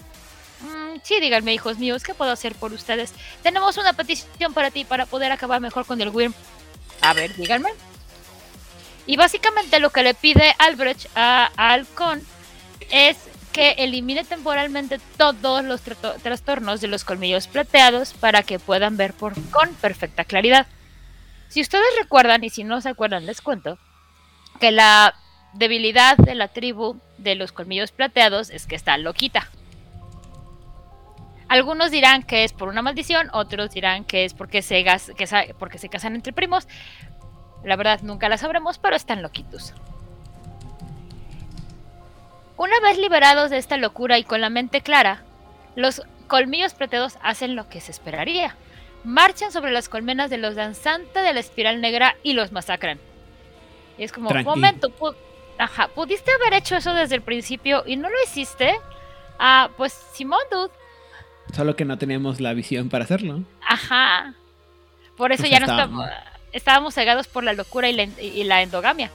S1: Mm, sí, díganme, hijos míos, ¿qué puedo hacer por ustedes? Tenemos una petición para ti para poder acabar mejor con el Wyrm. A ver, díganme. Y básicamente lo que le pide Albrecht a, Halcón es que elimine temporalmente todos los trastornos de los colmillos plateados para que puedan ver por, con perfecta claridad. Si ustedes recuerdan, y si no se acuerdan, les cuento, que la debilidad de la tribu de los colmillos plateados es que está loquita. Algunos dirán que es por una maldición, otros dirán que es porque se casan entre primos, la verdad nunca la sabremos, pero están loquitos. Una vez liberados de esta locura y con la mente clara, los colmillos plateados hacen lo que se esperaría. Marchan sobre las colmenas de los danzantes de la espiral negra y los masacran. Y es como, momento, ajá, pudiste haber hecho eso desde el principio y no lo hiciste. Ah, pues Simón, dude.
S2: Solo que no teníamos la visión para hacerlo.
S1: Ajá. Por eso pues ya no estamos estábamos cegados por la locura y la, endogamia.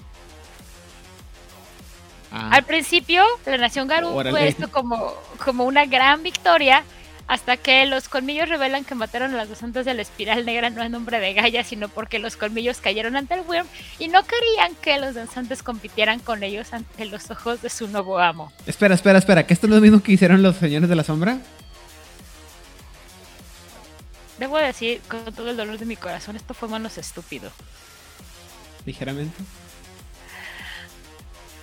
S1: Ah. Al principio, la nación Garú fue esto como, como una gran victoria, hasta que los colmillos revelan que mataron a las dos santas de la espiral negra no en nombre de Gaia, sino porque los colmillos cayeron ante el Wyrm y no querían que los danzantes compitieran con ellos ante los ojos de su nuevo amo.
S2: Espera, espera, espera, ¿que esto no es lo mismo que hicieron los señores de la sombra?
S1: Debo decir, con todo el dolor de mi corazón, esto fue menos estúpido.
S2: Ligeramente.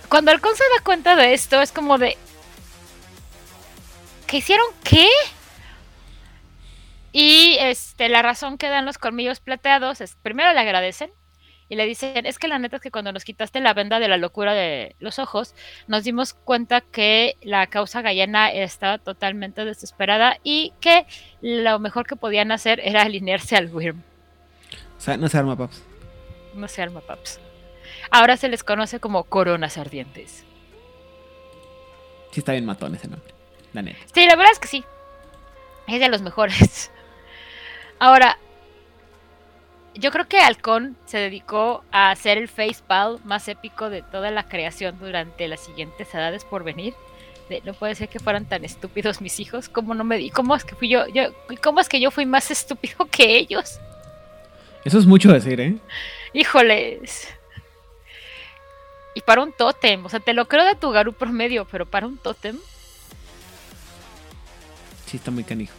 S1: Cuando Alcon se da cuenta de esto, es como de. ¿Qué hicieron qué? Y este, la razón que dan los colmillos plateados es: primero le agradecen y le dicen, es que la neta es que cuando nos quitaste la venda de la locura de los ojos, nos dimos cuenta que la causa gallena estaba totalmente desesperada y que lo mejor que podían hacer era alinearse al Wyrm.
S2: O sea, no se arma Paps.
S1: No se arma Paps. Ahora se les conoce como coronas ardientes.
S2: Sí está bien matón ese nombre, la neta.
S1: Sí, la verdad es que sí. Es de los mejores. Ahora, yo creo que Halcón se dedicó a hacer el facepal más épico de toda la creación durante las siguientes edades por venir. no puede ser que fueran tan estúpidos mis hijos. ¿Cómo no me di? ¿Cómo es que fui yo, yo? ¿Cómo es que yo fui más estúpido *laughs* que ellos?
S2: Eso es mucho decir, ¿eh?
S1: Híjoles. Y para un tótem, o sea, te lo creo de tu Garú promedio, pero para un tótem.
S2: Sí, está muy canijo.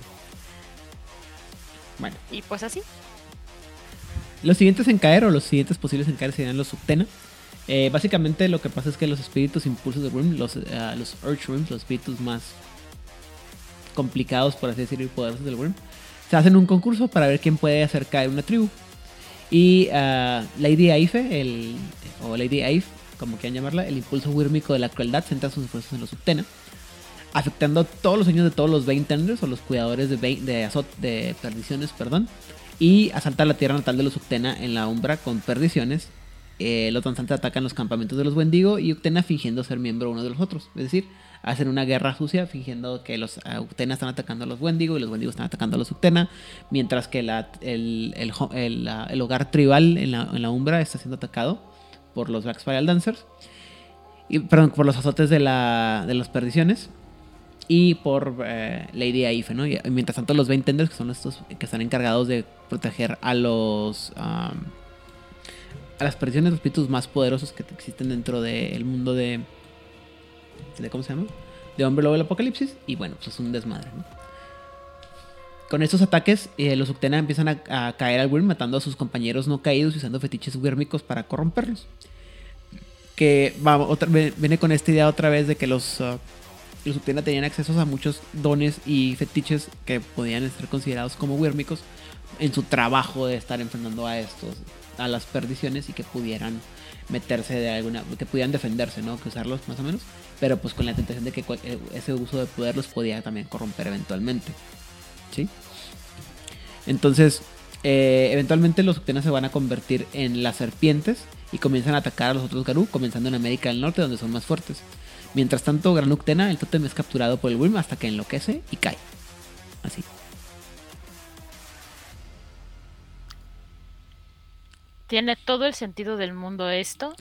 S1: Bueno. Y pues así.
S2: Los siguientes en caer o los siguientes posibles en caer serían los Subtena. Eh, básicamente lo que pasa es que los espíritus impulsos de Wyrm, los, uh, los los espíritus más complicados, por así decirlo, y poderosos del Wyrm, se hacen un concurso para ver quién puede hacer caer una tribu. Y uh, Lady Aife, el, o Lady Aif, como quieran llamarla, el impulso wírmico de la crueldad centra sus esfuerzos en los Subtena, afectando todos los sueños de todos los Tenders o los cuidadores de, de, de perdiciones, perdón y asalta la tierra natal de los Uctena en la Umbra con perdiciones. Eh, los danzantes atacan los campamentos de los Wendigo y Uctena fingiendo ser miembro uno de los otros. Es decir, hacen una guerra sucia fingiendo que los uh, Uctena están atacando a los Wendigo y los Wendigo están atacando a los Uctena, mientras que la, el, el, hogar tribal en la, en la, Umbra está siendo atacado por los Black Spiral Dancers. Y, perdón, por los azotes de, la, de las perdiciones. Y por eh, Lady Aife, ¿no? Y, mientras tanto los Tenders, que son estos que están encargados de proteger a los... a las presiones de espíritus más poderosos que existen dentro del mundo de, de... ¿Cómo se llama? De Hombre Lobo del Apocalipsis. Y bueno, pues es un desmadre, ¿no? Con estos ataques, eh, los Uctena empiezan a, caer al Wyrm, matando a sus compañeros no caídos y usando fetiches wírmicos para corromperlos. Que va, otra, viene con esta idea otra vez de que los, uh, los Uctena tenían acceso a muchos dones y fetiches que podían ser considerados como wírmicos en su trabajo de estar enfrentando a estos, a las perdiciones y que pudieran meterse de alguna, que pudieran defenderse, ¿no? Que usarlos más o menos, pero pues con la tentación de que eh, ese uso de poder los podía también corromper eventualmente. ¿Sí? Entonces, eh, eventualmente los Uctenas se van a convertir en las serpientes y comienzan a atacar a los otros Garú, comenzando en América del Norte, donde son más fuertes. Mientras tanto, Gran Uctena, el tótem es capturado por el Wyrm hasta que enloquece y cae. Así.
S1: Tiene todo el sentido del mundo esto.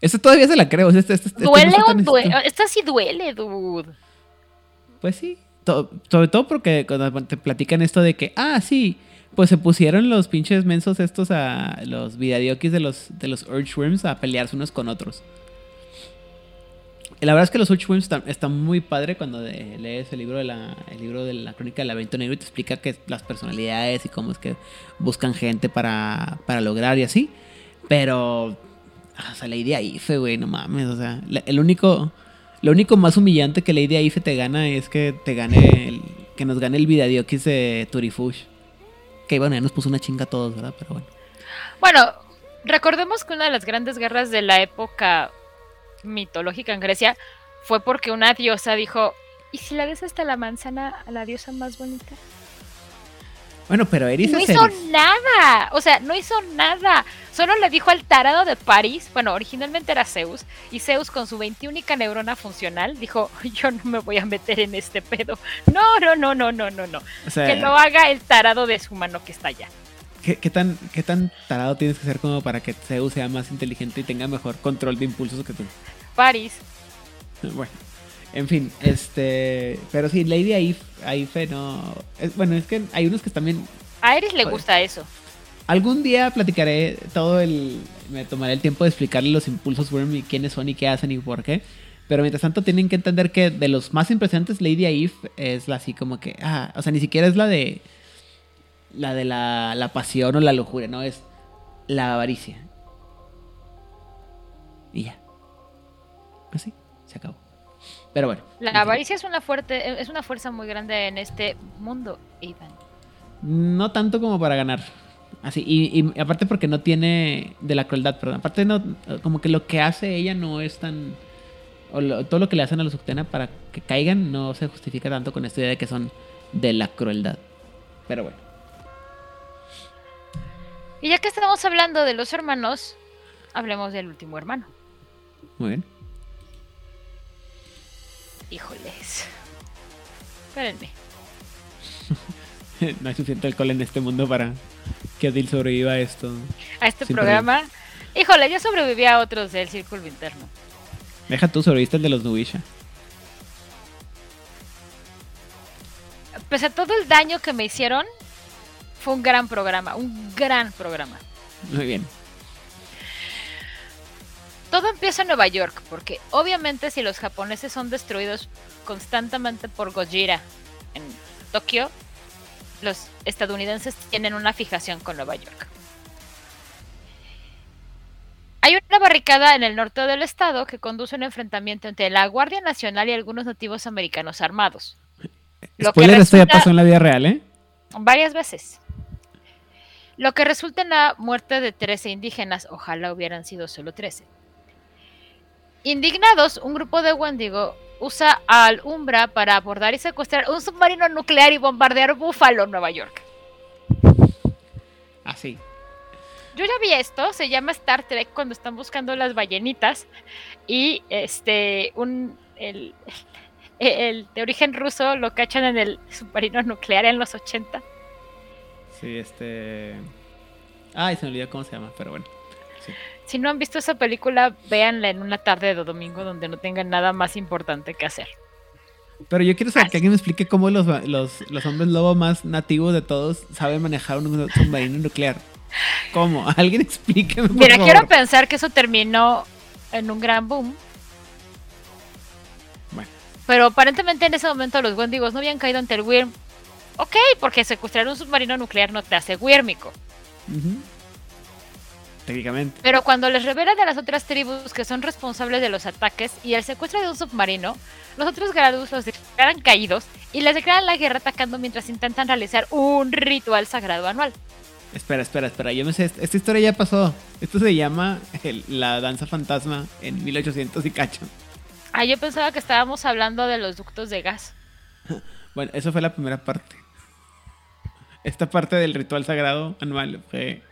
S2: Esto todavía se la creo. Este, este, este
S1: ¿Duele o duele? Esta sí duele, dude.
S2: Pues sí. sobre todo porque cuando te platican esto de que, ah, sí, pues se pusieron los pinches mensos estos a los vidadiokis de los, de los Urge a pelearse unos con otros. La verdad es que los Urge están, muy padre cuando lees el libro de la el libro de la crónica del evento negro y te explica que las personalidades y cómo es que buscan gente para, para lograr y así. Pero o sea, Lady Aife, güey, no mames, o sea, el único lo único más humillante que Lady Aife te gana es que te gane el, que nos gane el Vidadiokis de Turifush. Que bueno, ya nos puso una chinga a todos, ¿verdad? Pero bueno.
S1: Bueno, recordemos que una de las grandes guerras de la época mitológica en Grecia fue porque una diosa dijo, ¿y si la des hasta la manzana a la diosa más bonita?
S2: Bueno, pero Eris
S1: no hizo nada, o sea, no hizo nada. Solo le dijo al tarado de París, bueno, originalmente era Zeus, y Zeus con su 21 neurona funcional dijo, yo no me voy a meter en este pedo. No, no, no, no, no, no, no. que lo haga el tarado de su mano que está allá.
S2: ¿Qué, tan, ¿Qué tan tarado tienes que ser como para que Zeus sea más inteligente y tenga mejor control de impulsos que tú?
S1: París.
S2: Bueno, en fin, este. Pero sí, Lady Aife, no. bueno, es que hay unos que también.
S1: A Eris le gusta eso.
S2: Algún día platicaré todo el. Me tomaré el tiempo de explicarle los impulsos Worm y quiénes son y qué hacen y por qué. Pero mientras tanto tienen que entender que de los más impresionantes, Lady Aif es la así como que. Ah, o sea, ni siquiera es la de la de la, pasión o la lujuria, no, es la avaricia. Y ya. Así, se acabó. Pero bueno.
S1: La avaricia es una fuerte, es una fuerza muy grande en este mundo, Ivan.
S2: No tanto como para ganar. Así, y, aparte porque no tiene de la crueldad, perdón. Aparte no, como que lo que hace ella no es tan... O todo lo que le hacen a los Uctena para que caigan no se justifica tanto con esta idea de que son de la crueldad. Pero bueno.
S1: Y ya que estamos hablando de los hermanos, hablemos del último hermano.
S2: Muy bien.
S1: Híjoles. Espérenme. *laughs*
S2: no hay suficiente alcohol en este mundo para que Adil sobreviva a esto.
S1: A este programa. Híjole, yo sobreviví a otros del círculo interno.
S2: Deja tú, sobreviviste el de los Nubisha.
S1: Pese a todo el daño que me hicieron, fue un gran programa, un gran programa.
S2: Muy bien.
S1: Todo empieza en Nueva York, porque obviamente si los japoneses son destruidos constantemente por Gojira en Tokio, los estadounidenses tienen una fijación con Nueva York. Hay una barricada en el norte del estado que conduce a un enfrentamiento entre la Guardia Nacional y algunos nativos americanos armados.
S2: Spoiler, esto ya pasó en la vida real, ¿eh?
S1: Varias veces. Lo que resulta en la muerte de 13 indígenas, ojalá hubieran sido solo 13. Indignados, un grupo de Wendigo usa al Umbra para abordar y secuestrar un submarino nuclear y bombardear Buffalo, Nueva York.
S2: Así.
S1: Yo ya vi esto, se llama Star Trek cuando están buscando las ballenitas y este un el, *laughs* el de origen ruso lo cachan en el submarino nuclear en los 80
S2: Sí, este. Ay, se me olvidó cómo se llama, pero bueno.
S1: Si no han visto esa película, véanla en una tarde de domingo donde no tengan nada más importante que hacer.
S2: Pero yo quiero saber que alguien me explique cómo los, los, los hombres lobo más nativos de todos saben manejar un submarino nuclear. ¿Cómo? *laughs* Alguien explíqueme. Por
S1: Mira, quiero pensar que eso terminó en un gran boom.
S2: Bueno.
S1: Pero aparentemente en ese momento los Wendigos no habían caído ante el Wyrm. Ok, porque secuestrar un submarino nuclear no te hace Wyrmico.
S2: Técnicamente.
S1: Pero cuando les revelan a las otras tribus que son responsables de los ataques y el secuestro de un submarino, los otros Gradus los declaran caídos y les declaran la guerra atacando mientras intentan realizar un ritual sagrado anual.
S2: Espera, espera, espera. Yo me sé, esta historia ya pasó. Esto se llama la danza fantasma en 1800 y cacho.
S1: Ah, yo pensaba que estábamos hablando de los ductos de gas. *laughs*
S2: bueno, eso fue la primera parte. Esta parte del ritual sagrado anual fue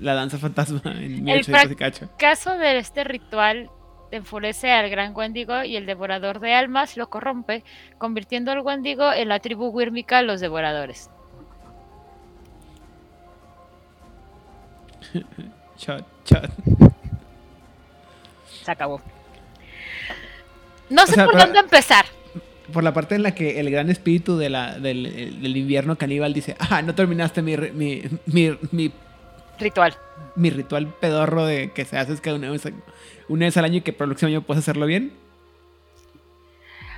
S2: la danza fantasma en 1800 y cacho.
S1: El caso de este ritual enfurece al gran Wendigo y el devorador de almas lo corrompe, convirtiendo al Wendigo en la tribu wírmica los devoradores. *laughs*
S2: Chat, chat.
S1: Se acabó. No sé por dónde empezar.
S2: Por la parte en la que el gran espíritu de la, del, invierno caníbal dice, ah, no terminaste mi, mi, mi,
S1: ritual.
S2: Mi ritual pedorro de que se hace es que una vez, una vez al año y que por el próximo año puedes hacerlo bien.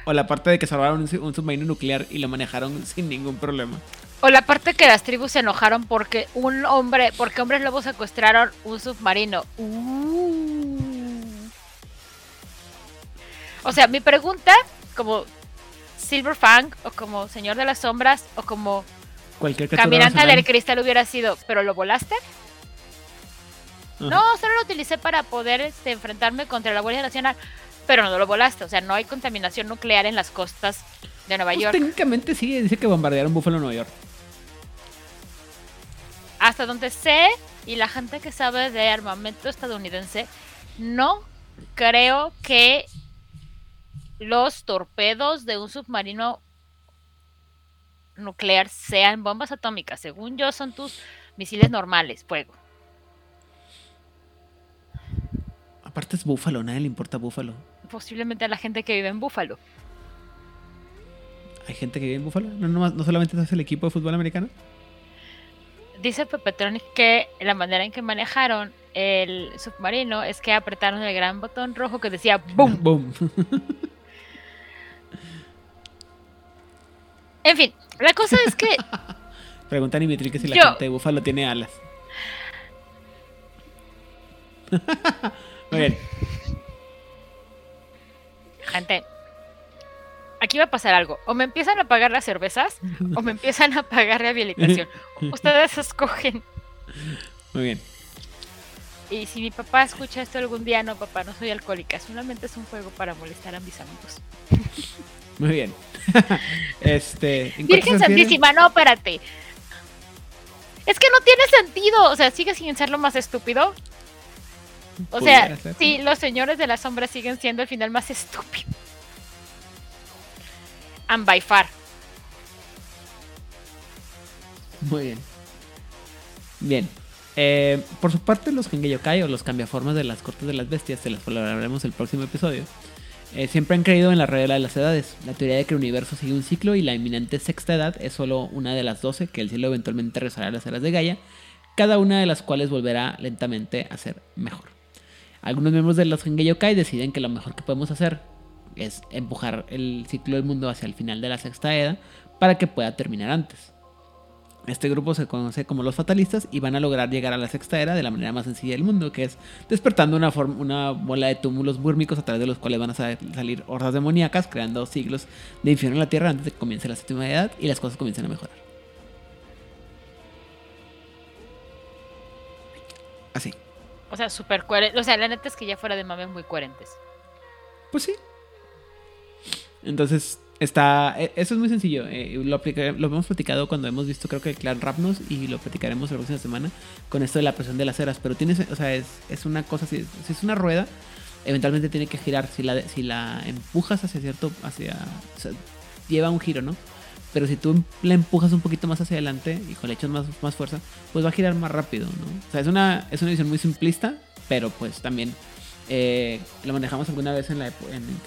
S2: O la parte de que salvaron un, un submarino nuclear y lo manejaron sin ningún problema.
S1: O la parte que las tribus se enojaron porque un hombre, porque hombres lobos secuestraron un submarino. Uh. O sea, mi pregunta, como Silverfang, o como Señor de las Sombras, o como
S2: Cualquier
S1: Caminante del Cristal hubiera sido, ¿pero lo volaste? No, solo lo utilicé para poder este, enfrentarme contra la Guardia Nacional, pero no lo volaste. O sea, no hay contaminación nuclear en las costas de Nueva
S2: pues
S1: York.
S2: Técnicamente sí, dice que bombardearon Buffalo, Nueva York
S1: hasta donde sé, y la gente que sabe de armamento estadounidense, no creo que los torpedos de un submarino nuclear sean bombas atómicas. Según yo, son tus misiles normales, fuego.
S2: Aparte es Búfalo, nadie le importa Búfalo.
S1: Posiblemente a la gente que vive en Búfalo.
S2: ¿Hay gente que vive en Búfalo? ¿No, no, no solamente es el equipo de fútbol americano?
S1: dice Pepetronic que la manera en que manejaron el submarino es que apretaron el gran botón rojo que decía ¡Boom! *laughs*
S2: ¡Boom!
S1: En fin, la cosa es que. *laughs*
S2: Pregunta a Dimitri que si la gente de Búfalo tiene alas. *laughs* Muy bien.
S1: Gente, aquí va a pasar algo. O me empiezan a pagar las cervezas o me empiezan a pagar rehabilitación. *laughs* Ustedes escogen.
S2: Muy bien.
S1: Y si mi papá escucha esto algún día, no, papá, no soy alcohólica. Solamente es un juego para molestar a mis amigos.
S2: Muy bien. *laughs* este.
S1: Virgen Santísima, no, espérate. Es que no tiene sentido. O sea, sigue sin ser lo más estúpido. O sea, sí, los señores de la sombra siguen siendo el final más estúpido and by far.
S2: Muy bien. Bien. Eh, por su parte, los Gengeyokai o los cambiaformas de las cortes de las bestias, se las hablaremos el próximo episodio, eh, siempre han creído en la regla de las edades, la teoría de que el universo sigue un ciclo y la inminente sexta edad es solo una de las doce que el cielo eventualmente regresará a las eras de Gaia, cada una de las cuales volverá lentamente a ser mejor. Algunos miembros de los Gengeyokai deciden que lo mejor que podemos hacer es empujar el ciclo del mundo hacia el final de la sexta edad para que pueda terminar antes. Este grupo se conoce como los fatalistas y van a lograr llegar a la sexta era de la manera más sencilla del mundo, que es despertando una, una bola de túmulos búrmicos a través de los cuales van a salir hordas demoníacas, creando siglos de infierno en la tierra antes de que comience la séptima edad y las cosas comiencen a mejorar. Así.
S1: O sea, súper coherente. O sea, la neta es que ya fuera de mames muy coherentes.
S2: Pues sí, entonces, está. E, eso es muy sencillo. Eh, lo, lo hemos platicado cuando hemos visto, creo que el clan Rapnos, y lo platicaremos la próxima semana con esto de la presión de las eras. Pero tienes, o sea, es, es una cosa, si, si, es una rueda, eventualmente tiene que girar. Si la, si la empujas hacia cierto. hacia o sea, lleva un giro, ¿no? Pero si tú la empujas un poquito más hacia adelante y con le echas más, más fuerza, pues va a girar más rápido, ¿no? O sea, es una, es una visión muy simplista, pero pues también eh, lo manejamos alguna vez en la,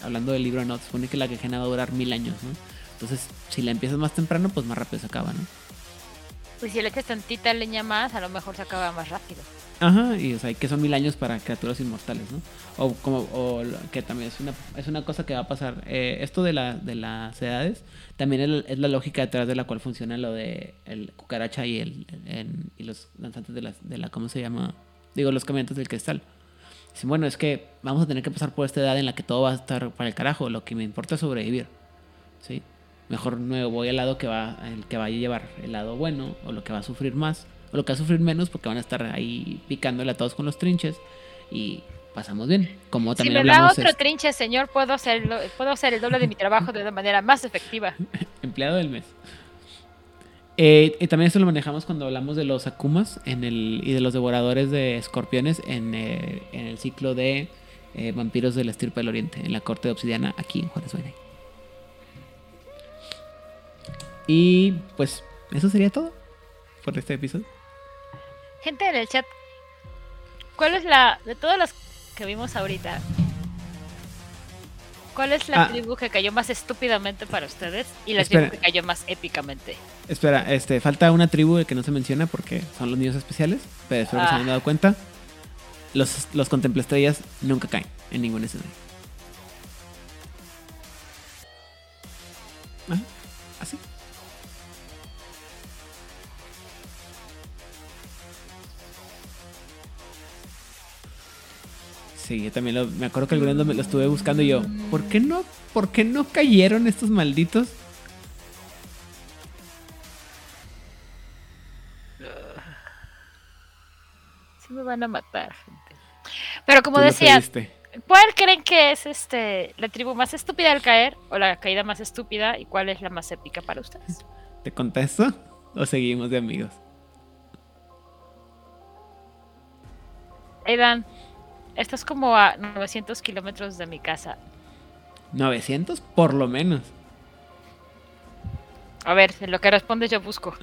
S2: hablando del libro, ¿no? Se supone que la quejena va a durar mil años, ¿no? Entonces, si la empiezas más temprano, pues más rápido se acaba, ¿no?
S1: Pues si le echas tantita leña más, a lo mejor se acaba más rápido.
S2: Ajá, y o sea, que son mil años para criaturas inmortales, ¿no? O como, o que también es una, es una cosa que va a pasar. Eh, esto de, la, de las edades también es, la lógica detrás de la cual funciona lo de el cucaracha y el, y los lanzantes de la, de la, ¿cómo se llama? Digo, los caminantes del cristal. Dicen, bueno, es que vamos a tener que pasar por esta edad en la que todo va a estar para el carajo. Lo que me importa es sobrevivir, ¿sí? Mejor no voy al lado que va, el que vaya a llevar el lado bueno o lo que va a sufrir más o lo que va a sufrir menos porque van a estar ahí picándole a todos con los trinches y pasamos bien. Como también
S1: si me da otro trinche, señor, puedo hacerlo, puedo hacer el doble de mi trabajo de una manera más efectiva. *laughs*
S2: Empleado del mes. Eh, y también eso lo manejamos cuando hablamos de los akumas y de los devoradores de escorpiones en, eh, el ciclo de eh, vampiros de la estirpe del oriente, en la corte obsidiana, aquí en Juárez Y pues eso sería todo por este episodio.
S1: Gente en el chat, ¿cuál es la, de todas las que vimos ahorita, cuál es la ah. tribu que cayó más estúpidamente para ustedes y la tribu que cayó más épicamente?
S2: Espera, este, falta una tribu que no se menciona porque son los niños especiales, pero espero que se hayan ah. dado cuenta. Los, los contemplastrellas nunca caen en ningún escenario. Sí, yo también lo, me acuerdo que alguna vez lo estuve buscando y yo, ¿por qué no, por qué no cayeron estos malditos?
S1: Sí me van a matar, gente. Pero como decía, ¿cuál creen que es este la tribu más estúpida al caer o la caída más estúpida y cuál es la más épica para ustedes?
S2: ¿Te contesto o seguimos de amigos?
S1: Aidan. Estás como a 900 kilómetros de mi casa.
S2: ¿900? Por lo menos.
S1: A ver, en lo que respondes yo busco.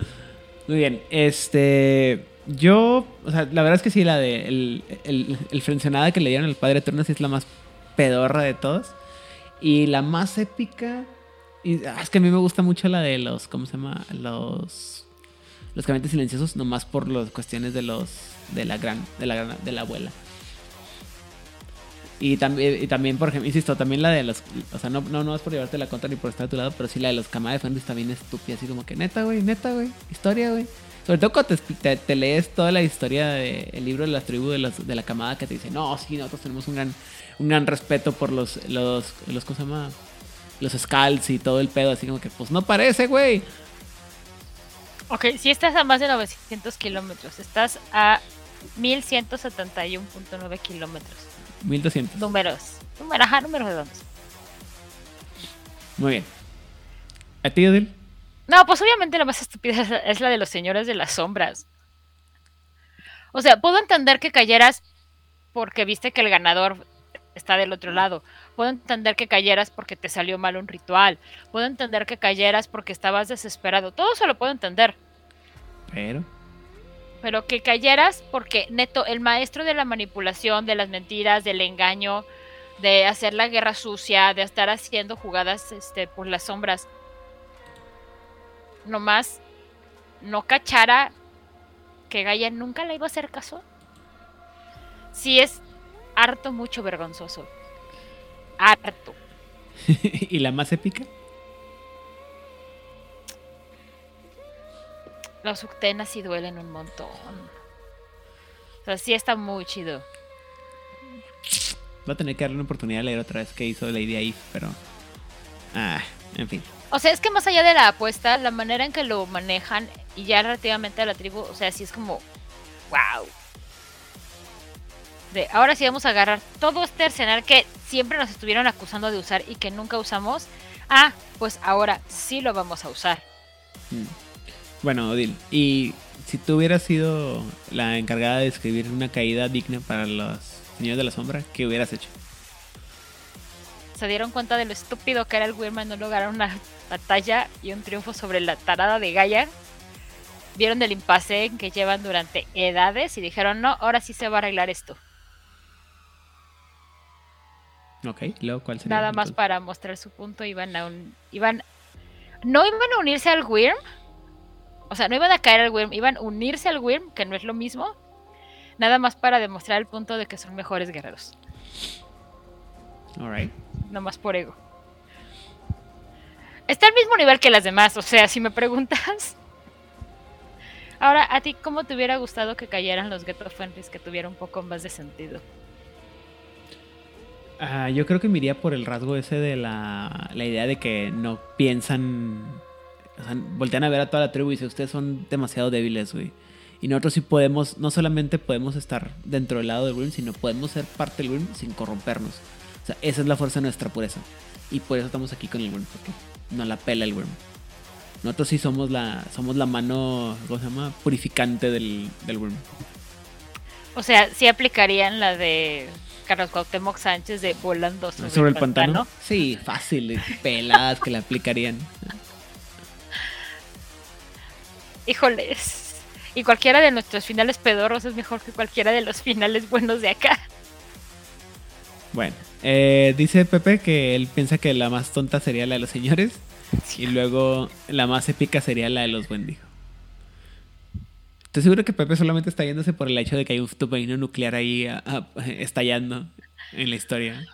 S2: Muy bien, este... Yo, o sea, la verdad es que sí, la de el, el, frencionada que le dieron al Padre Eterno sí es la más pedorra de todos. Y la más épica... Y, ah, es que a mí me gusta mucho la de los, ¿cómo se llama? Los... Los caminantes silenciosos, nomás por las cuestiones de los... De la gran... De la, gran, de la abuela. Y también, y también, por ejemplo, insisto, también la de los. O sea, no, no, no es por llevarte la contra ni por estar a tu lado, pero sí la de los Kamada de Fenris está bien estúpida, así como que neta, güey, neta, güey, historia, güey. Sobre todo cuando te, lees toda la historia del libro de las tribus de, los, de la camada que te dice, no, sí, nosotros tenemos un gran, un gran respeto por los, los, los, ¿cómo se llama? Los scalds y todo el pedo, así como que, pues no parece, güey.
S1: Ok, si estás a más de 900 kilómetros, estás a 1171.9 kilómetros.
S2: 1200.
S1: Números. Números, ajá, números redondos.
S2: Muy bien. ¿A ti, Odil?
S1: No, pues obviamente la más estúpida es la de los señores de las sombras. O sea, puedo entender que cayeras porque viste que el ganador está del otro lado. Puedo entender que cayeras porque te salió mal un ritual. Puedo entender que cayeras porque estabas desesperado. Todo eso lo puedo entender.
S2: Pero
S1: pero que cayeras porque neto, el maestro de la manipulación, de las mentiras, del engaño, de hacer la guerra sucia, de estar haciendo jugadas este, por las sombras, nomás no cachara que Gaia nunca le iba a hacer caso. Sí es harto, mucho vergonzoso. Harto. *laughs*
S2: ¿Y la más épica?
S1: Los Uctenas sí duelen un montón. O sea, sí está muy chido.
S2: Va a tener que darle una oportunidad de leer otra vez que hizo Lady Eve, pero. Ah, en fin.
S1: O sea, es que más allá de la apuesta, la manera en que lo manejan y ya relativamente a la tribu, o sea, sí es como. ¡Wow! De ahora sí vamos a agarrar todo este arsenal que siempre nos estuvieron acusando de usar y que nunca usamos. Ah, pues ahora sí lo vamos a usar.
S2: Mm. Bueno, Odil, y si tú hubieras sido la encargada de escribir una caída digna para los señores de la sombra, ¿qué hubieras hecho?
S1: Se dieron cuenta de lo estúpido que era el Weirman no lograr una batalla y un triunfo sobre la tarada de Gaia. Vieron el impasse que llevan durante edades y dijeron, no, ahora sí se va a arreglar esto.
S2: Ok, luego cuál sería.
S1: Nada más para mostrar su punto, iban a un, iban, no iban a unirse al Wyrm, o sea, no iban a caer al Wyrm, iban a unirse al Wyrm, que no es lo mismo, nada más para demostrar el punto de que son mejores guerreros.
S2: Alright.
S1: No más por ego. Está al mismo nivel que las demás, o sea, si me preguntas. Ahora, ¿a ti cómo te hubiera gustado que cayeran los Ghetto Fenris que tuviera un poco más de sentido?
S2: Ah, yo creo que me iría por el rasgo ese de la, la idea de que no piensan. O sea, voltean a ver a toda la tribu y dicen: Ustedes son demasiado débiles, güey. Y nosotros sí podemos, no solamente podemos estar dentro del lado del Wyrm, sino podemos ser parte del Wyrm sin corrompernos. O sea, esa es la fuerza de nuestra pureza. Y por eso estamos aquí con el Wyrm, porque no la pela el Wyrm. Nosotros sí somos la, somos la mano, ¿cómo se llama? Purificante del, del Wyrm.
S1: O sea, sí aplicarían la de Carlos Cuauhtémoc Sánchez de volando sobre,
S2: ¿Sobre el pantano? Sí, fácil, peladas que le aplicarían.
S1: Híjoles. Y cualquiera de nuestros finales pedorros es mejor que cualquiera de los finales buenos de acá.
S2: Bueno, eh, dice Pepe que él piensa que la más tonta sería la de los señores. Y luego la más épica sería la de los Wendigo. Estoy seguro que Pepe solamente está yéndose por el hecho de que hay un submarino nuclear ahí a- a- estallando en la historia.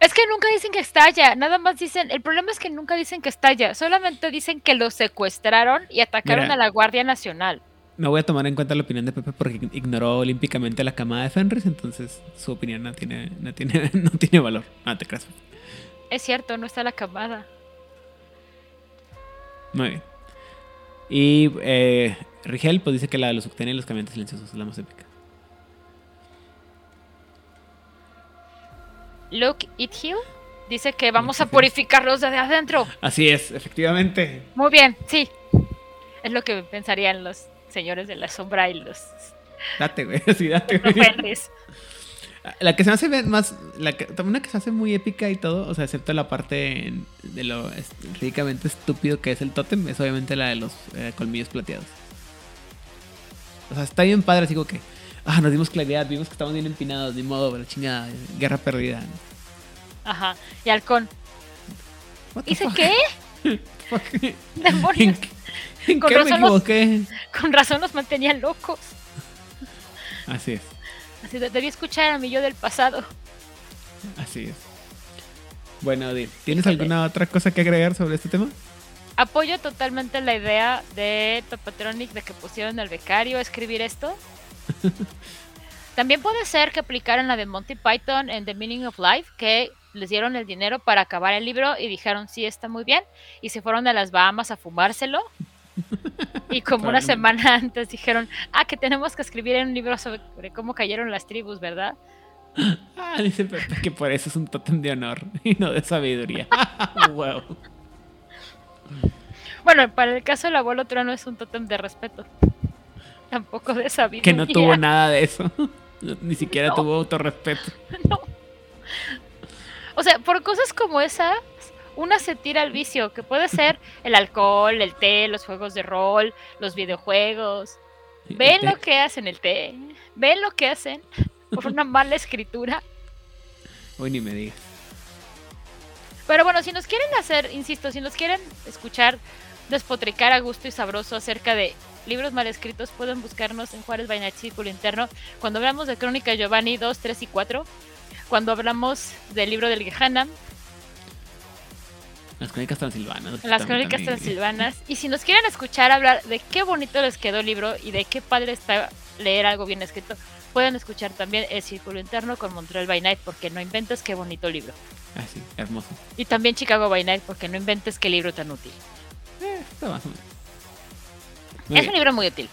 S1: Es que nunca dicen que estalla, nada más dicen, el problema es que nunca dicen que estalla, solamente dicen que lo secuestraron y atacaron
S2: Mira.
S1: a la Guardia Nacional.
S2: No voy a tomar en cuenta la opinión de Pepe porque ignoró olímpicamente la camada de Fenris, entonces su opinión no tiene, no tiene, *laughs* no tiene valor. No te creas.
S1: Es cierto, no está la camada.
S2: Muy bien. Y eh, Rigel pues dice que la de los Uctenia y los caminantes silenciosos es la más épica.
S1: Luke Ithill dice que vamos a purificarlos desde adentro.
S2: Así es, efectivamente.
S1: Muy bien, sí. Es lo que pensarían los señores de la sombra y los
S2: Date, güey. *laughs* Así, date, güey. *laughs* La que se hace más. La que, una que se hace muy épica y todo. O sea, excepto la parte de lo ridículamente estúpido que es el tótem. Es obviamente la de los eh, colmillos plateados. O sea, está bien padre, así como que. Ah, nos dimos claridad, vimos que estamos bien empinados, ni modo, la chingada, guerra perdida.
S1: Ajá. Y Halcón. ¿Dice qué? *laughs*
S2: Fuck. ¿En,
S1: Demonios.
S2: en
S1: Con
S2: qué me
S1: razón los-
S2: equivoqué?
S1: Con razón nos mantenían locos.
S2: Así es,
S1: Así de, debí escuchar a mi yo del pasado.
S2: así es. Bueno, Odil, ¿tienes
S1: Híjole.
S2: alguna otra cosa que agregar sobre este tema?
S1: Apoyo totalmente la idea de Topatronic de que pusieron al becario a escribir esto. *laughs* También puede ser que aplicaran la de Monty Python en The Meaning of Life, que les dieron el dinero para acabar el libro y dijeron sí está muy bien y se fueron a las Bahamas a fumárselo. *laughs* Y como una semana *laughs* antes dijeron, ah, que tenemos que escribir un libro sobre cómo cayeron las tribus, ¿verdad?
S2: Ah, dice Pepe que por eso es un tótem de honor y no de sabiduría. wow.
S1: Bueno, para el caso del abuelo trono es un tótem de respeto. *laughs* Tampoco de sabiduría.
S2: Que no tuvo *laughs* nada de eso. *laughs* Ni siquiera
S1: No.
S2: tuvo autorrespeto.
S1: No. O sea, por cosas como esas, una se tira al vicio, que puede ser el alcohol, el té, los juegos de rol, los videojuegos. Ven lo que hacen el té, ven lo que hacen por una mala escritura.
S2: Uy, ni me digas.
S1: Pero bueno, si nos quieren hacer, insisto, si nos quieren escuchar despotricar a gusto y sabroso acerca de libros mal escritos, pueden buscarnos en Juárez Night Círculo Interno. Cuando hablamos de Crónica Giovanni 2, 3 y 4, cuando hablamos del libro del Gehanna,
S2: Las crónicas transilvanas.
S1: las crónicas transilvanas. Y si nos quieren escuchar hablar de qué bonito les quedó el libro y de qué padre está leer algo bien escrito, pueden escuchar también El Círculo Interno con Montreal by Night, porque no inventes qué bonito libro.
S2: Ah, sí, hermoso.
S1: Y también Chicago by Night, porque no inventes qué libro tan útil.
S2: Está más o menos. Muy
S1: es
S2: bien,
S1: un libro muy útil.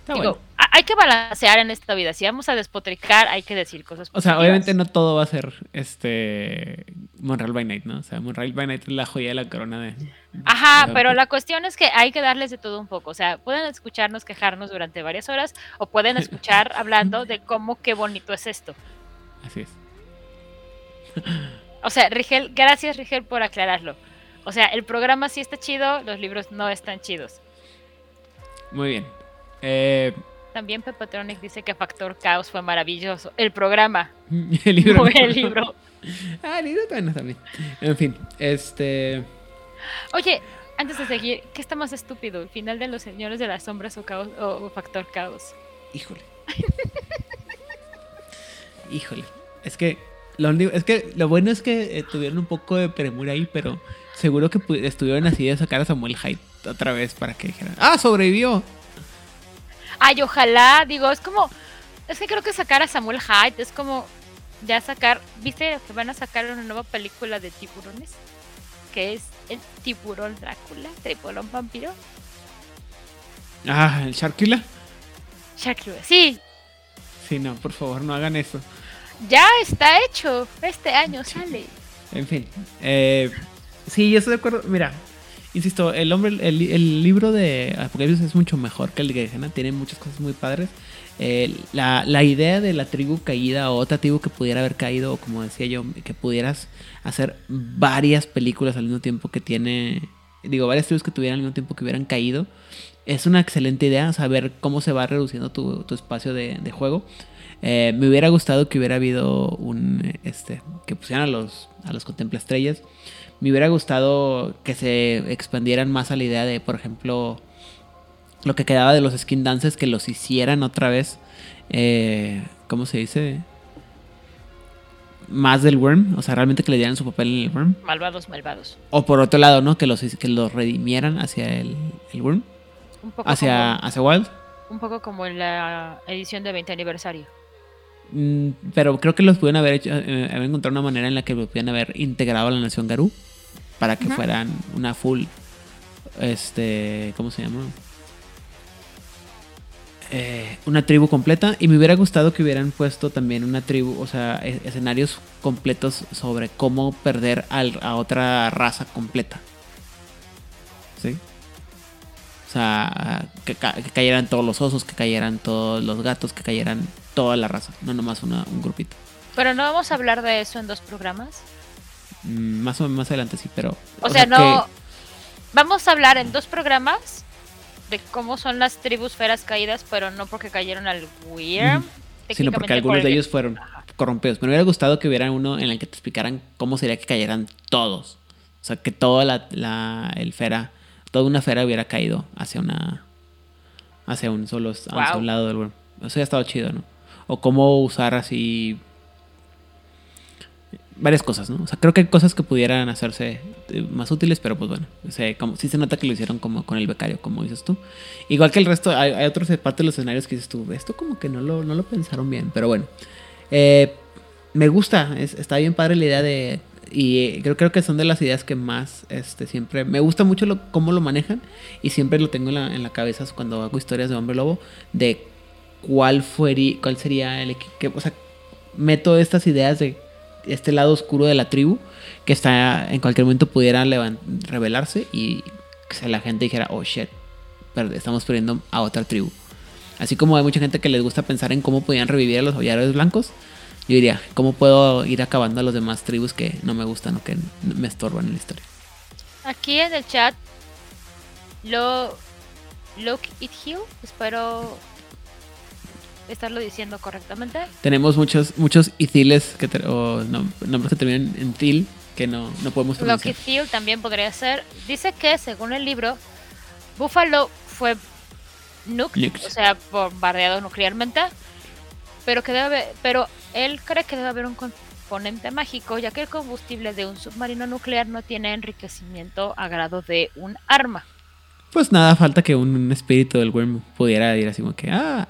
S2: está
S1: Digo,
S2: bueno.
S1: ha- hay que balancear en esta vida. Si vamos a despotricar, hay que decir cosas
S2: O sea, obviamente no todo va a ser este Monreal by Night, ¿no? O sea, Monreal by Night es la joya de la corona de.
S1: Ajá,
S2: de-
S1: pero la cuestión es que hay que darles de todo un poco. O sea, pueden escucharnos quejarnos durante varias horas o pueden *laughs* escuchar hablando de cómo qué bonito es esto.
S2: Así es.
S1: O sea, Rigel, gracias Rigel por aclararlo. O sea, el programa sí está chido, los libros no están chidos.
S2: Muy bien. Eh,
S1: también Pepatronic dice que Factor Caos fue maravilloso. El programa. *laughs*
S2: el libro.
S1: el libro. *laughs*
S2: ah, el libro también. En fin, este.
S1: Oye, antes de seguir, ¿qué está más estúpido? ¿El final de Los Señores de las Sombras o, caos, o Factor Caos?
S2: Híjole. Híjole. Es que lo, es que lo bueno es que eh, tuvieron un poco de premura ahí, pero seguro que estuvieron así de sacar a Samuel Hyde otra vez para que dijeran, ¡ah, sobrevivió!
S1: Ay, ojalá, digo, es como, es que creo que sacar a Samuel Hyde es como ya sacar, ¿viste que van a sacar una nueva película de tiburones? Que es el tiburón Drácula, tiburón vampiro.
S2: Ah, el Sharkula.
S1: Sharkula, sí.
S2: Sí, no, por favor, no hagan eso.
S1: Ya está hecho, este año sale.
S2: En fin, eh, sí, yo estoy de acuerdo. Mira, insisto, el hombre, el, libro de Apocalipsis es mucho mejor que el de Gehenna, tiene muchas cosas muy padres. Eh, la, la, idea de la tribu caída o otra tribu que pudiera haber caído, o como decía yo, que pudieras hacer varias películas al mismo tiempo que tiene, digo, varias tribus que tuvieran al mismo tiempo que hubieran caído, es una excelente idea, saber cómo se va reduciendo tu, tu espacio de, de juego. Eh, me hubiera gustado que hubiera habido un, este, que pusieran a los, a los contempla estrellas me hubiera gustado que se expandieran más a la idea de, por ejemplo, lo que quedaba de los skin dances, que los hicieran otra vez. Eh, ¿Cómo se dice? Más del Worm, o sea, realmente que le dieran su papel en el Worm.
S1: Malvados, malvados.
S2: O por otro lado, ¿no? Que los, que los redimieran hacia el, el Worm. Un poco hacia, hacia Wild.
S1: Un poco como en la edición de 20 aniversario.
S2: Mm, pero creo que los pudieron haber hecho, eh, haber encontrado una manera en la que lo pudieran haber integrado a la nación Garú para que fueran una full, este, ¿cómo se llama? Eh, una tribu completa y me hubiera gustado que hubieran puesto también una tribu, o sea, escenarios completos sobre cómo perder a otra raza completa. ¿Sí? O sea, que, cayeran todos los osos, que cayeran todos los gatos, que cayeran toda la raza, no nomás un grupito.
S1: Pero no vamos a hablar de eso en dos programas.
S2: Mm, más o más adelante sí, pero...
S1: O, sea, no... Vamos a hablar en dos programas de cómo son las tribus feras caídas, pero no porque cayeron al Weird.
S2: Sino porque algunos de ellos fueron corrompidos. Me hubiera gustado que hubiera uno en el que te explicaran cómo sería que cayeran todos. O sea, que toda la, el fera, toda una fera hubiera caído hacia una... Hacia un solo hacia un lado del Worm. Eso ya estado chido, ¿no? O cómo usar así varias cosas, ¿no? O sea, creo que hay cosas que pudieran hacerse eh, más útiles, pero pues bueno, o sea, como, sí se nota que lo hicieron como con el becario, como dices tú. Igual que el resto, hay, otros partes de los escenarios que dices tú, esto como que no lo, no lo pensaron bien, pero bueno. Eh, me gusta, está bien padre la idea de... Y creo, creo que son de las ideas que más este, siempre... Me gusta mucho cómo lo manejan y siempre lo tengo en la, en la cabeza cuando hago historias de Hombre Lobo, de cuál, fue, cuál sería el equipo... O sea, meto estas ideas de este lado oscuro de la tribu que está en cualquier momento pudiera revelarse y que la gente dijera, oh shit, estamos perdiendo a otra tribu. Así como hay mucha gente que les gusta pensar en cómo podían revivir a los hollares blancos, yo diría, ¿cómo puedo ir acabando a los demás tribus que no me gustan o que me estorban en la historia?
S1: Aquí en el chat, lo Look It Hill, espero estarlo diciendo correctamente.
S2: Tenemos muchos muchos ithiles que o nombres que terminan en til que no, no podemos pronunciar.
S1: Lo que también podría ser. Dice que según el libro, Buffalo fue nuked, o sea, bombardeado nuclearmente, pero que debe pero él cree que debe haber un componente mágico, ya que el combustible de un submarino nuclear no tiene enriquecimiento a grado de un arma.
S2: Pues nada, falta que un espíritu del Worm pudiera ir así como que, ah,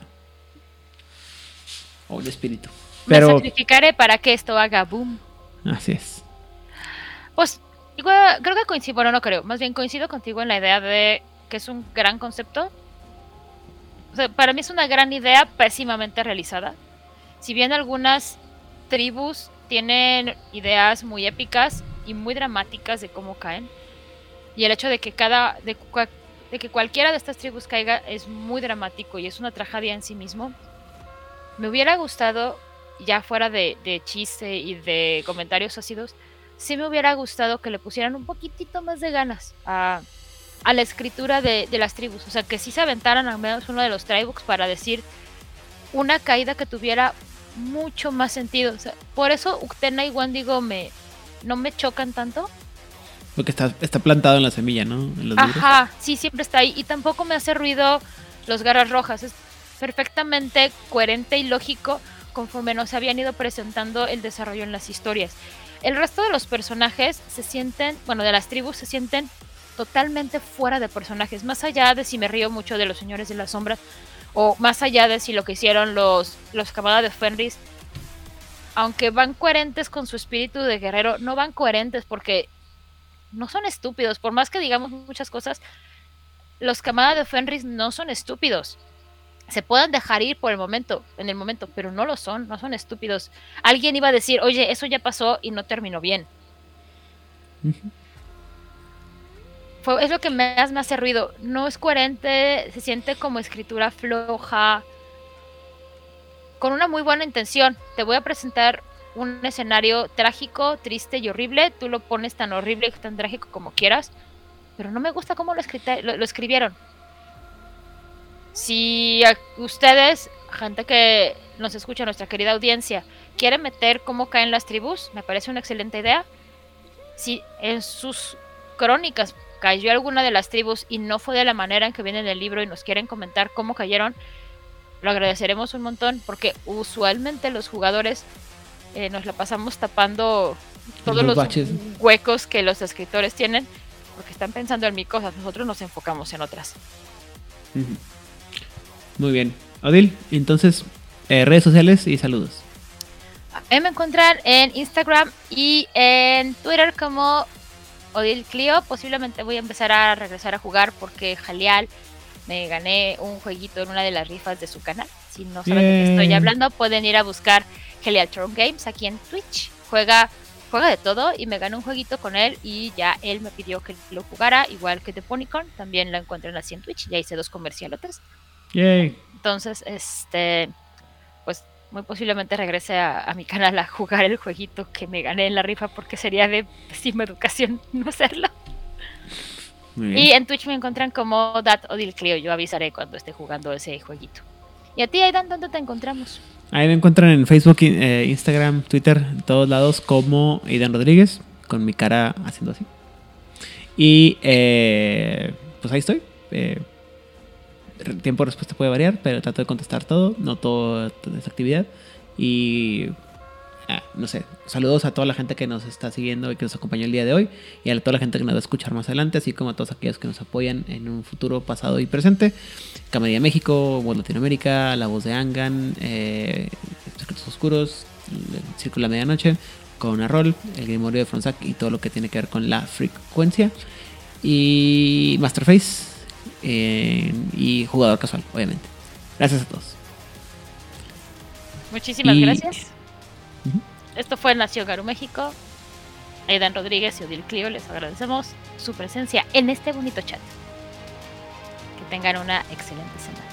S2: o un espíritu.
S1: Pero... Me sacrificaré para que esto haga boom.
S2: Así es.
S1: Pues igual, creo que coincido, bueno, no creo, más bien coincido contigo en la idea de que es un gran concepto. O sea, para mí es una gran idea pésimamente realizada. Si bien algunas tribus tienen ideas muy épicas y muy dramáticas de cómo caen, y el hecho de que cada de, de que cualquiera de estas tribus caiga es muy dramático y es una tragedia en sí mismo. Me hubiera gustado, ya fuera de, chiste y de comentarios ácidos, sí me hubiera gustado que le pusieran un poquitito más de ganas a, a la escritura de, las tribus. O sea, que sí se aventaran al menos uno de los tribooks para decir una caída que tuviera mucho más sentido. O sea, por eso Uctena y Wendigo me, no me chocan tanto.
S2: Porque está, está plantado en la semilla, ¿no?
S1: Ajá, sí, siempre está ahí. Y tampoco me hace ruido los garras rojas. Es perfectamente coherente y lógico conforme nos habían ido presentando el desarrollo en las historias. El resto de los personajes se sienten, bueno, de las tribus se sienten totalmente fuera de personajes, más allá de si me río mucho de los señores de las sombras o más allá de si lo que hicieron los, los camadas de Fenris, aunque van coherentes con su espíritu de guerrero, no van coherentes porque no son estúpidos, por más que digamos muchas cosas, los camadas de Fenris no son estúpidos. Se pueden dejar ir por el momento, en el momento, pero no lo son, no son estúpidos. Alguien iba a decir, oye, eso ya pasó y no terminó bien es lo que más me hace ruido. No es coherente, se siente como escritura floja, con una muy buena intención. Te voy a presentar un escenario trágico, triste y horrible. Tú lo pones tan horrible y tan trágico como quieras, pero no me gusta cómo lo, lo, escribieron. Si ustedes, gente que nos escucha, nuestra querida audiencia, quieren meter cómo caen las tribus, me parece una excelente idea. Si en sus crónicas cayó alguna de las tribus y no fue de la manera en que viene en el libro y nos quieren comentar cómo cayeron, lo agradeceremos un montón porque usualmente los jugadores eh, nos la pasamos tapando todos los, huecos que los escritores tienen porque están pensando en mil cosas, nosotros nos enfocamos en otras.
S2: Muy bien. Odil, entonces, eh, redes sociales y saludos.
S1: me encuentran en Instagram y en Twitter como Odil Clio. Posiblemente voy a empezar a regresar a jugar porque Jaleal me gané un jueguito en una de las rifas de su canal. Si no saben de qué estoy hablando, pueden ir a buscar Jaleal Tron Games aquí en Twitch. Juega, juega de todo y me gané un jueguito con él y ya él me pidió que lo jugara, igual que The Ponycorn. También lo encuentran así en Twitch. Ya hice dos comercialotes.
S2: Yay.
S1: Entonces, este, pues muy posiblemente regrese a, mi canal a jugar el jueguito que me gané en la rifa porque sería de pésima educación *laughs* no hacerlo. Y en Twitch me encuentran como Dat Odil Clio. Yo avisaré cuando esté jugando ese jueguito. ¿Y a ti, Aidan, dónde te encontramos?
S2: Ahí me encuentran en Facebook, eh, Instagram, Twitter, en todos lados como Aidan Rodríguez, con mi cara haciendo así. Y eh, pues ahí estoy. Eh, tiempo de respuesta puede variar, pero trato de contestar todo, no toda esta actividad. Y ah, no sé, saludos a toda la gente que nos está siguiendo y que nos acompañó el día de hoy, y a toda la gente que nos va a escuchar más adelante, así como a todos aquellos que nos apoyan en un futuro pasado y presente. Camedia México, Voz Latinoamérica, La Voz de Angan, eh, Secretos Oscuros, Círculo de Medianoche, con Rol, el Grimorio de Fronsac y todo lo que tiene que ver con la frecuencia. Y Masterface, eh, y jugador casual, obviamente. Gracias a todos.
S1: Muchísimas gracias. Esto fue Nación Garu México. Aidan Rodríguez y Odil Clio, les agradecemos su presencia en este bonito chat. Que tengan una excelente semana.